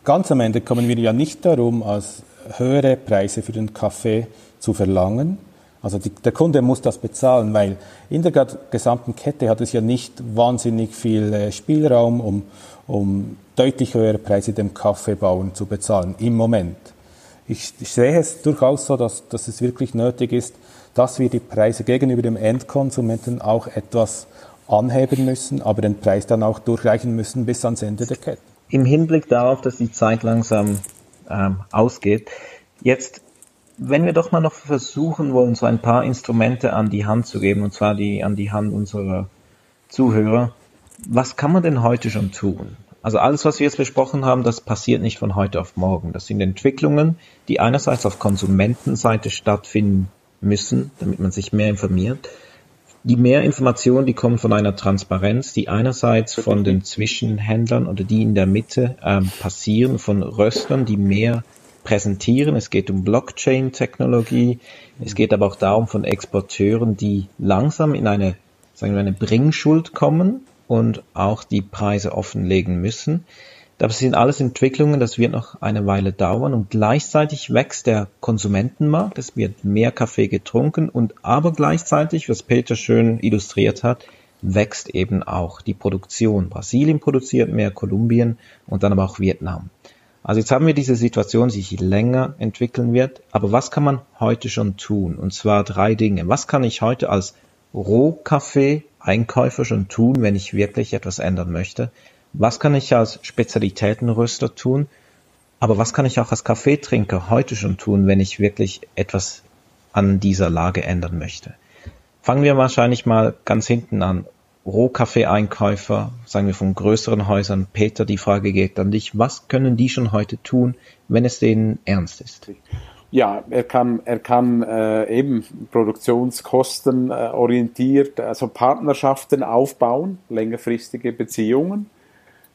ganz am Ende kommen wir ja nicht darum, als höhere Preise für den Kaffee zu verlangen. Also die, der Kunde muss das bezahlen, weil in der gesamten Kette hat es ja nicht wahnsinnig viel äh, Spielraum, um, um deutlich höhere Preise dem Kaffeebauern zu bezahlen im Moment. Ich, ich sehe es durchaus so, dass, dass es wirklich nötig ist, dass wir die Preise gegenüber dem Endkonsumenten auch etwas anheben müssen, aber den Preis dann auch durchreichen müssen bis ans Ende der Kette. Im Hinblick darauf, dass die Zeit langsam ähm, ausgeht, jetzt, wenn wir doch mal noch versuchen wollen, so ein paar Instrumente an die Hand zu geben, und zwar die an die Hand unserer Zuhörer, was kann man denn heute schon tun? Also alles, was wir jetzt besprochen haben, das passiert nicht von heute auf morgen. Das sind Entwicklungen, die einerseits auf Konsumentenseite stattfinden müssen, damit man sich mehr informiert. Die mehr Informationen, die kommen von einer Transparenz, die einerseits von den Zwischenhändlern oder die in der Mitte ähm, passieren, von Röstern, die mehr präsentieren. Es geht um Blockchain-Technologie. Es geht aber auch darum von Exporteuren, die langsam in eine, sagen wir, eine Bringschuld kommen und auch die Preise offenlegen müssen. Das sind alles Entwicklungen, das wird noch eine Weile dauern und gleichzeitig wächst der Konsumentenmarkt, es wird mehr Kaffee getrunken und aber gleichzeitig, was Peter schön illustriert hat, wächst eben auch die Produktion. Brasilien produziert mehr, Kolumbien und dann aber auch Vietnam. Also jetzt haben wir diese Situation, die sich länger entwickeln wird, aber was kann man heute schon tun? Und zwar drei Dinge. Was kann ich heute als Rohkaffee Einkäufer schon tun, wenn ich wirklich etwas ändern möchte? Was kann ich als Spezialitätenröster tun? Aber was kann ich auch als Kaffeetrinker heute schon tun, wenn ich wirklich etwas an dieser Lage ändern möchte? Fangen wir wahrscheinlich mal ganz hinten an. Rohkaffeeeinkäufer, sagen wir von größeren Häusern. Peter, die Frage geht an dich. Was können die schon heute tun, wenn es denen ernst ist? Ja, er kann, er kann äh, eben Produktionskosten äh, orientiert, also Partnerschaften aufbauen, längerfristige Beziehungen.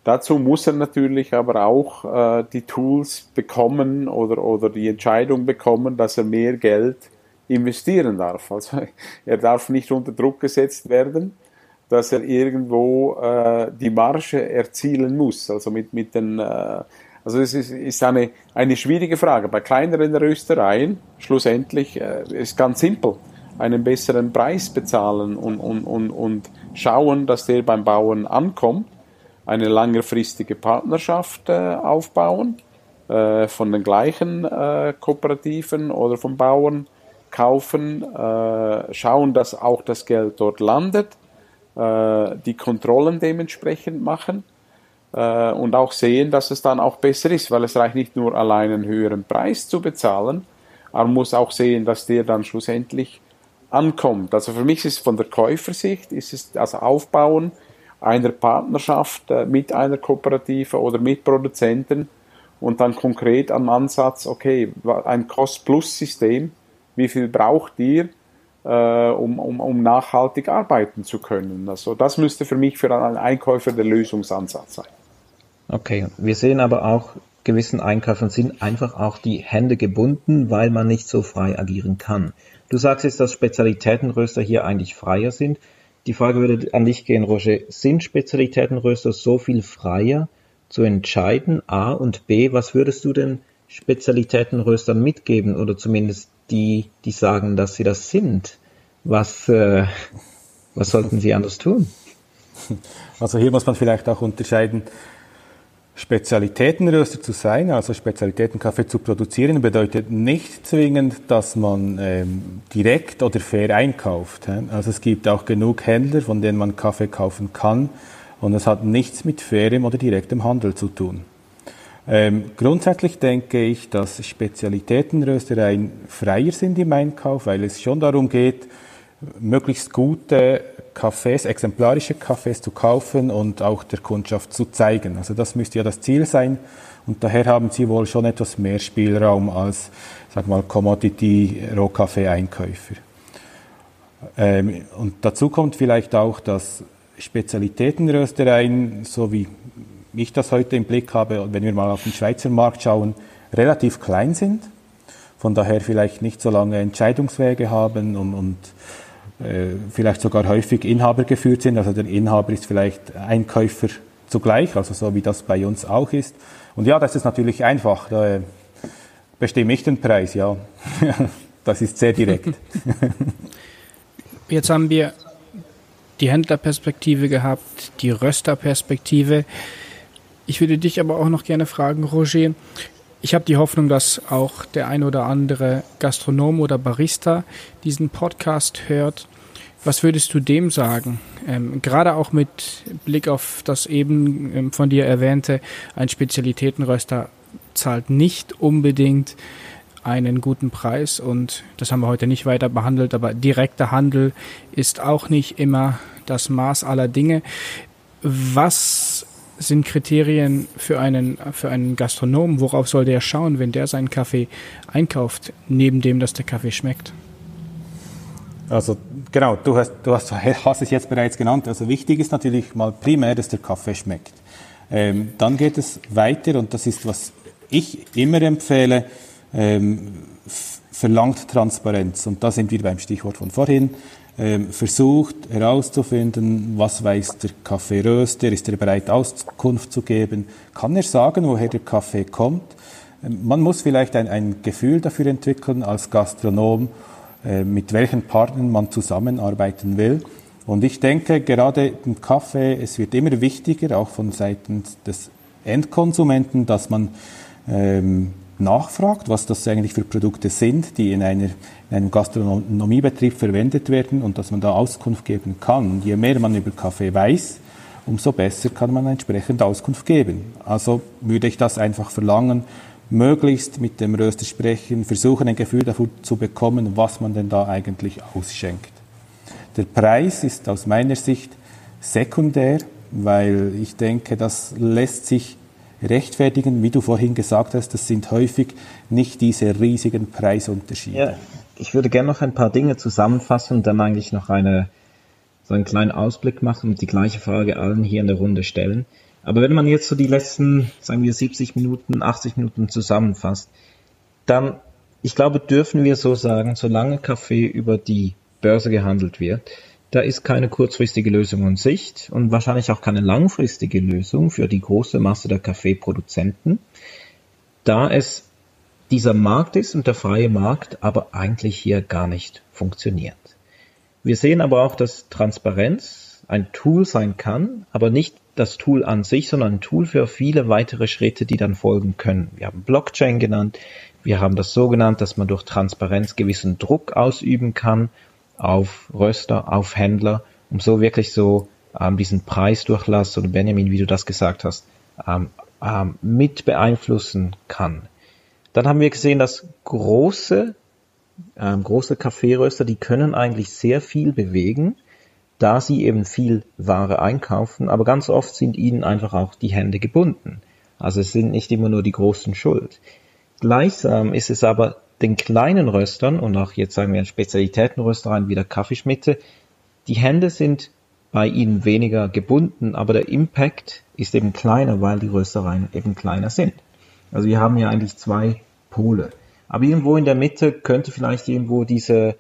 Dazu muss er natürlich aber auch äh, die Tools bekommen oder, oder die Entscheidung bekommen, dass er mehr Geld investieren darf. Also er darf nicht unter Druck gesetzt werden, dass er irgendwo äh, die Marge erzielen muss. Also mit, mit den äh, also es ist, ist eine, eine schwierige Frage. Bei kleineren Röstereien, schlussendlich, äh, ist ganz simpel. Einen besseren Preis bezahlen und, und, und, und schauen, dass der beim Bauen ankommt. Eine langfristige Partnerschaft äh, aufbauen äh, von den gleichen äh, Kooperativen oder von Bauern kaufen, äh, schauen, dass auch das Geld dort landet äh, die Kontrollen dementsprechend machen äh, und auch sehen, dass es dann auch besser ist, weil es reicht nicht nur allein einen höheren Preis zu bezahlen, man muss auch sehen, dass der dann schlussendlich ankommt. Also für mich ist es von der Käufersicht, ist es das Aufbauen einer Partnerschaft äh, mit einer Kooperative oder mit Produzenten und dann konkret am Ansatz, okay, ein Cost-Plus-System, wie viel braucht ihr, um, um, um nachhaltig arbeiten zu können? Also das müsste für mich für einen Einkäufer der Lösungsansatz sein. Okay, wir sehen aber auch, gewissen Einkäufern sind einfach auch die Hände gebunden, weil man nicht so frei agieren kann. Du sagst jetzt, dass Spezialitätenröster hier eigentlich freier sind. Die Frage würde an dich gehen, Roger. Sind Spezialitätenröster so viel freier zu entscheiden? A und B, was würdest du denn Spezialitätenröstern mitgeben oder zumindest die, die sagen, dass sie das sind? Was, äh, was sollten sie anders tun? Also hier muss man vielleicht auch unterscheiden, Spezialitätenröster zu sein, also Spezialitätenkaffee zu produzieren, bedeutet nicht zwingend, dass man ähm, direkt oder fair einkauft. Also es gibt auch genug Händler, von denen man Kaffee kaufen kann und es hat nichts mit fairem oder direktem Handel zu tun. Ähm, grundsätzlich denke ich, dass Spezialitätenröstereien freier sind im Einkauf, weil es schon darum geht, möglichst gute Cafés, exemplarische Cafés zu kaufen und auch der Kundschaft zu zeigen. Also das müsste ja das Ziel sein und daher haben sie wohl schon etwas mehr Spielraum als, sag mal, Commodity-Rohkaffee-Einkäufer. Ähm, und dazu kommt vielleicht auch, dass Spezialitätenröstereien, so wie ich das heute im Blick habe, wenn wir mal auf den Schweizer Markt schauen, relativ klein sind, von daher vielleicht nicht so lange Entscheidungswege haben und, und äh, vielleicht sogar häufig Inhaber geführt sind. Also der Inhaber ist vielleicht Einkäufer zugleich, also so wie das bei uns auch ist. Und ja, das ist natürlich einfach. Da äh, bestimme ich den Preis, ja. das ist sehr direkt. Jetzt haben wir die Händlerperspektive gehabt, die Rösterperspektive. Ich würde dich aber auch noch gerne fragen, Roger. Ich habe die Hoffnung, dass auch der ein oder andere Gastronom oder Barista diesen Podcast hört was würdest du dem sagen? Ähm, gerade auch mit Blick auf das eben ähm, von dir erwähnte, ein Spezialitätenröster zahlt nicht unbedingt einen guten Preis und das haben wir heute nicht weiter behandelt, aber direkter Handel ist auch nicht immer das Maß aller Dinge. Was sind Kriterien für einen, für einen Gastronomen? Worauf soll der schauen, wenn der seinen Kaffee einkauft, neben dem, dass der Kaffee schmeckt? Also genau, du hast, du hast, hast es jetzt bereits genannt. Also wichtig ist natürlich mal primär, dass der Kaffee schmeckt. Ähm, dann geht es weiter und das ist, was ich immer empfehle, ähm, verlangt Transparenz. Und da sind wir beim Stichwort von vorhin. Ähm, versucht herauszufinden, was weiß der Kaffeeröster, ist er bereit Auskunft zu geben, kann er sagen, woher der Kaffee kommt. Ähm, man muss vielleicht ein, ein Gefühl dafür entwickeln als Gastronom, äh, mit welchen Partnern man zusammenarbeiten will. Und ich denke, gerade im Kaffee, es wird immer wichtiger, auch von Seiten des Endkonsumenten, dass man ähm, nachfragt, was das eigentlich für Produkte sind, die in, einer, in einem Gastronomiebetrieb verwendet werden und dass man da Auskunft geben kann. Und je mehr man über Kaffee weiß, umso besser kann man entsprechend Auskunft geben. Also würde ich das einfach verlangen, möglichst mit dem Röster sprechen, versuchen ein Gefühl dafür zu bekommen, was man denn da eigentlich ausschenkt. Der Preis ist aus meiner Sicht sekundär, weil ich denke, das lässt sich rechtfertigen, wie du vorhin gesagt hast, das sind häufig nicht diese riesigen Preisunterschiede. Ja, ich würde gerne noch ein paar Dinge zusammenfassen und dann eigentlich noch eine, so einen kleinen Ausblick machen und die gleiche Frage allen hier in der Runde stellen. Aber wenn man jetzt so die letzten, sagen wir 70 Minuten, 80 Minuten zusammenfasst, dann, ich glaube, dürfen wir so sagen, solange Kaffee über die Börse gehandelt wird, da ist keine kurzfristige Lösung in Sicht und wahrscheinlich auch keine langfristige Lösung für die große Masse der Kaffeeproduzenten, da es dieser Markt ist und der freie Markt aber eigentlich hier gar nicht funktioniert. Wir sehen aber auch, dass Transparenz ein Tool sein kann, aber nicht das Tool an sich, sondern ein Tool für viele weitere Schritte, die dann folgen können. Wir haben Blockchain genannt. Wir haben das so genannt, dass man durch Transparenz gewissen Druck ausüben kann auf Röster, auf Händler um so wirklich so ähm, diesen Preisdurchlass oder Benjamin, wie du das gesagt hast, ähm, ähm, mit beeinflussen kann. Dann haben wir gesehen, dass große, ähm, große Kaffeeröster, die können eigentlich sehr viel bewegen, da sie eben viel Ware einkaufen, aber ganz oft sind ihnen einfach auch die Hände gebunden. Also es sind nicht immer nur die großen Schuld. Gleichsam ist es aber den kleinen Röstern und auch jetzt sagen wir Spezialitätenröstereien wie der Kaffeeschmitte, die Hände sind bei ihnen weniger gebunden, aber der Impact ist eben kleiner, weil die Röstereien eben kleiner sind. Also wir haben ja eigentlich zwei Pole. Aber irgendwo in der Mitte könnte vielleicht irgendwo diese,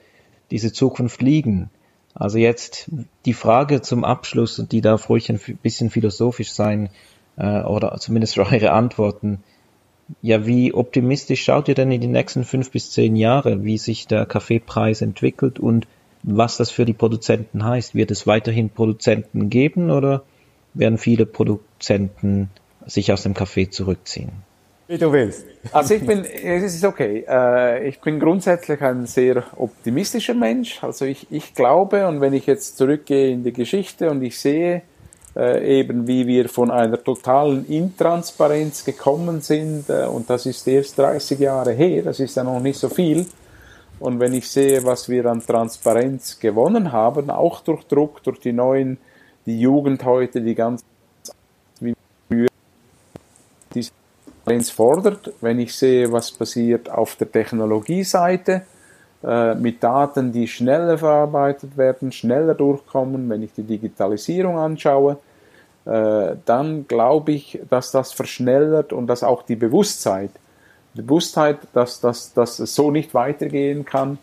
diese Zukunft liegen. Also jetzt die Frage zum Abschluss, und die darf ruhig ein bisschen philosophisch sein, äh, oder zumindest eure Antworten. Ja, wie optimistisch schaut ihr denn in die nächsten fünf bis zehn Jahre, wie sich der Kaffeepreis entwickelt und was das für die Produzenten heißt? Wird es weiterhin Produzenten geben oder werden viele Produzenten sich aus dem Kaffee zurückziehen? Wie du willst. Also ich bin, es ist okay. Äh, ich bin grundsätzlich ein sehr optimistischer Mensch. Also ich, ich glaube, und wenn ich jetzt zurückgehe in die Geschichte und ich sehe äh, eben, wie wir von einer totalen Intransparenz gekommen sind, äh, und das ist erst 30 Jahre her, das ist ja noch nicht so viel, und wenn ich sehe, was wir an Transparenz gewonnen haben, auch durch Druck, durch die neuen, die Jugend heute, die ganz wie früher diese Transparenz fordert, wenn ich sehe, was passiert auf der Technologieseite, äh, mit Daten, die schneller verarbeitet werden, schneller durchkommen, wenn ich die Digitalisierung anschaue, äh, dann glaube ich, dass das verschnellert und dass auch die Bewusstsein Bewusstheit, dass, dass, dass es so nicht weitergehen kann,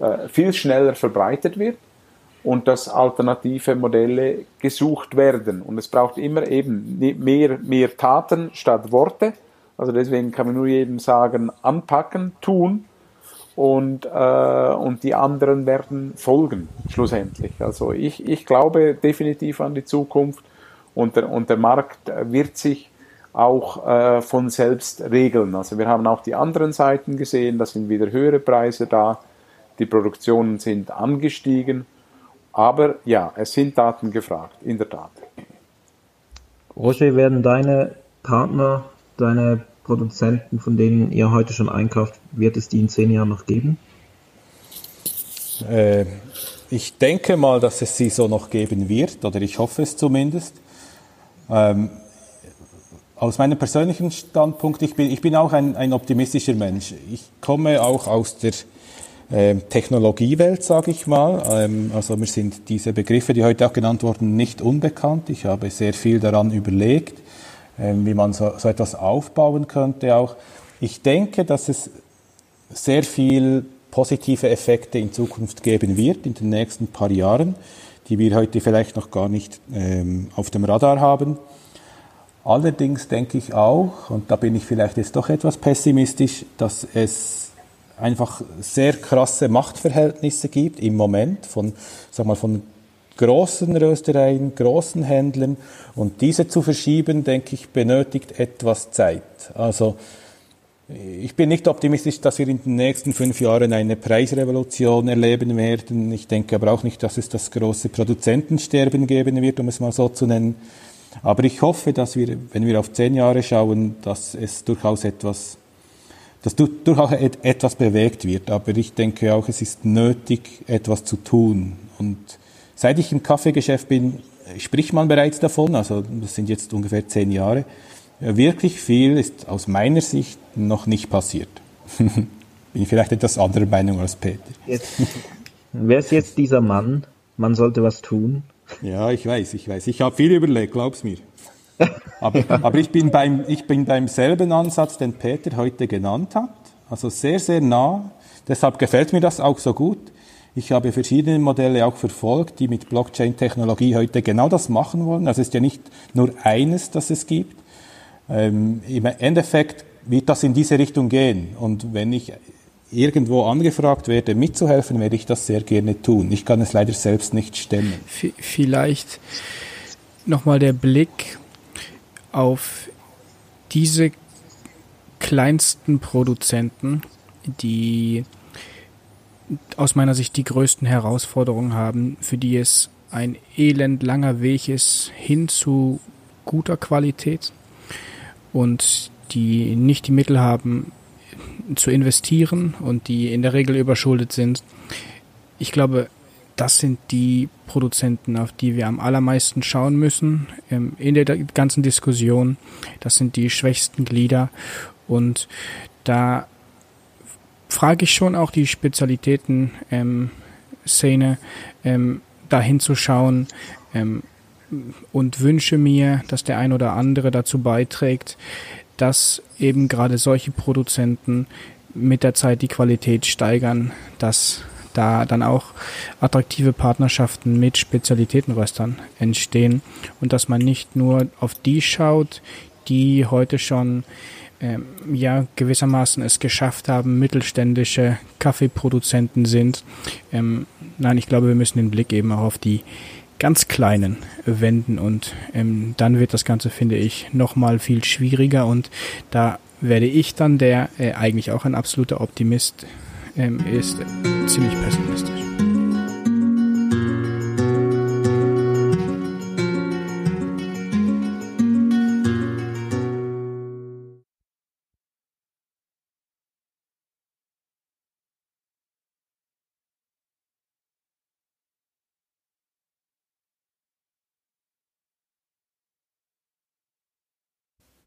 äh, viel schneller verbreitet wird und dass alternative Modelle gesucht werden. Und es braucht immer eben mehr, mehr Taten statt Worte. Also deswegen kann man nur jedem sagen, anpacken, tun und, äh, und die anderen werden folgen, schlussendlich. Also ich, ich glaube definitiv an die Zukunft und der, und der Markt wird sich auch äh, von selbst regeln. Also wir haben auch die anderen Seiten gesehen, da sind wieder höhere Preise da, die Produktionen sind angestiegen, aber ja, es sind Daten gefragt, in der Tat. Roger, werden deine Partner, deine Produzenten, von denen ihr heute schon einkauft, wird es die in zehn Jahren noch geben? Äh, ich denke mal, dass es sie so noch geben wird, oder ich hoffe es zumindest. Ähm, aus meinem persönlichen Standpunkt, ich bin, ich bin auch ein, ein optimistischer Mensch. Ich komme auch aus der äh, Technologiewelt, sage ich mal. Ähm, also mir sind diese Begriffe, die heute auch genannt wurden, nicht unbekannt. Ich habe sehr viel daran überlegt, wie man so, so etwas aufbauen könnte auch. Ich denke, dass es sehr viel positive Effekte in Zukunft geben wird, in den nächsten paar Jahren, die wir heute vielleicht noch gar nicht ähm, auf dem Radar haben. Allerdings denke ich auch, und da bin ich vielleicht jetzt doch etwas pessimistisch, dass es einfach sehr krasse Machtverhältnisse gibt im Moment von, sag mal, von großen Röstereien, großen Händlern und diese zu verschieben, denke ich, benötigt etwas Zeit. Also ich bin nicht optimistisch, dass wir in den nächsten fünf Jahren eine Preisrevolution erleben werden. Ich denke aber auch nicht, dass es das große Produzentensterben geben wird, um es mal so zu nennen. Aber ich hoffe, dass wir, wenn wir auf zehn Jahre schauen, dass es durchaus etwas, dass durchaus etwas bewegt wird. Aber ich denke auch, es ist nötig, etwas zu tun. Und seit ich im Kaffeegeschäft bin, spricht man bereits davon, also das sind jetzt ungefähr zehn Jahre. Wirklich viel ist aus meiner Sicht noch nicht passiert. bin ich vielleicht etwas anderer Meinung als Peter. Jetzt, wer ist jetzt dieser Mann? Man sollte was tun. Ja, ich weiß, ich weiß. Ich habe viel überlegt, glaub's mir. Aber, aber ich, bin beim, ich bin beim selben Ansatz, den Peter heute genannt hat. Also sehr, sehr nah. Deshalb gefällt mir das auch so gut. Ich habe verschiedene Modelle auch verfolgt, die mit Blockchain-Technologie heute genau das machen wollen. Also es ist ja nicht nur eines, das es gibt. Ähm, Im Endeffekt wird das in diese Richtung gehen. Und wenn ich irgendwo angefragt werde, mitzuhelfen, werde ich das sehr gerne tun. Ich kann es leider selbst nicht stemmen. Vielleicht nochmal der Blick auf diese kleinsten Produzenten, die aus meiner Sicht die größten Herausforderungen haben, für die es ein elend langer Weg ist hin zu guter Qualität und die nicht die Mittel haben zu investieren und die in der Regel überschuldet sind. Ich glaube, das sind die Produzenten, auf die wir am allermeisten schauen müssen ähm, in der ganzen Diskussion. Das sind die schwächsten Glieder und da frage ich schon auch die Spezialitäten ähm, ähm, dahin zu schauen ähm, und wünsche mir, dass der ein oder andere dazu beiträgt, dass eben gerade solche Produzenten mit der Zeit die Qualität steigern, dass da dann auch attraktive Partnerschaften mit Spezialitätenröstern entstehen und dass man nicht nur auf die schaut, die heute schon ähm, ja gewissermaßen es geschafft haben, mittelständische Kaffeeproduzenten sind. Ähm, nein, ich glaube, wir müssen den Blick eben auch auf die ganz kleinen wenden und ähm, dann wird das Ganze, finde ich, nochmal viel schwieriger und da werde ich dann, der äh, eigentlich auch ein absoluter Optimist ähm, ist, ziemlich pessimistisch.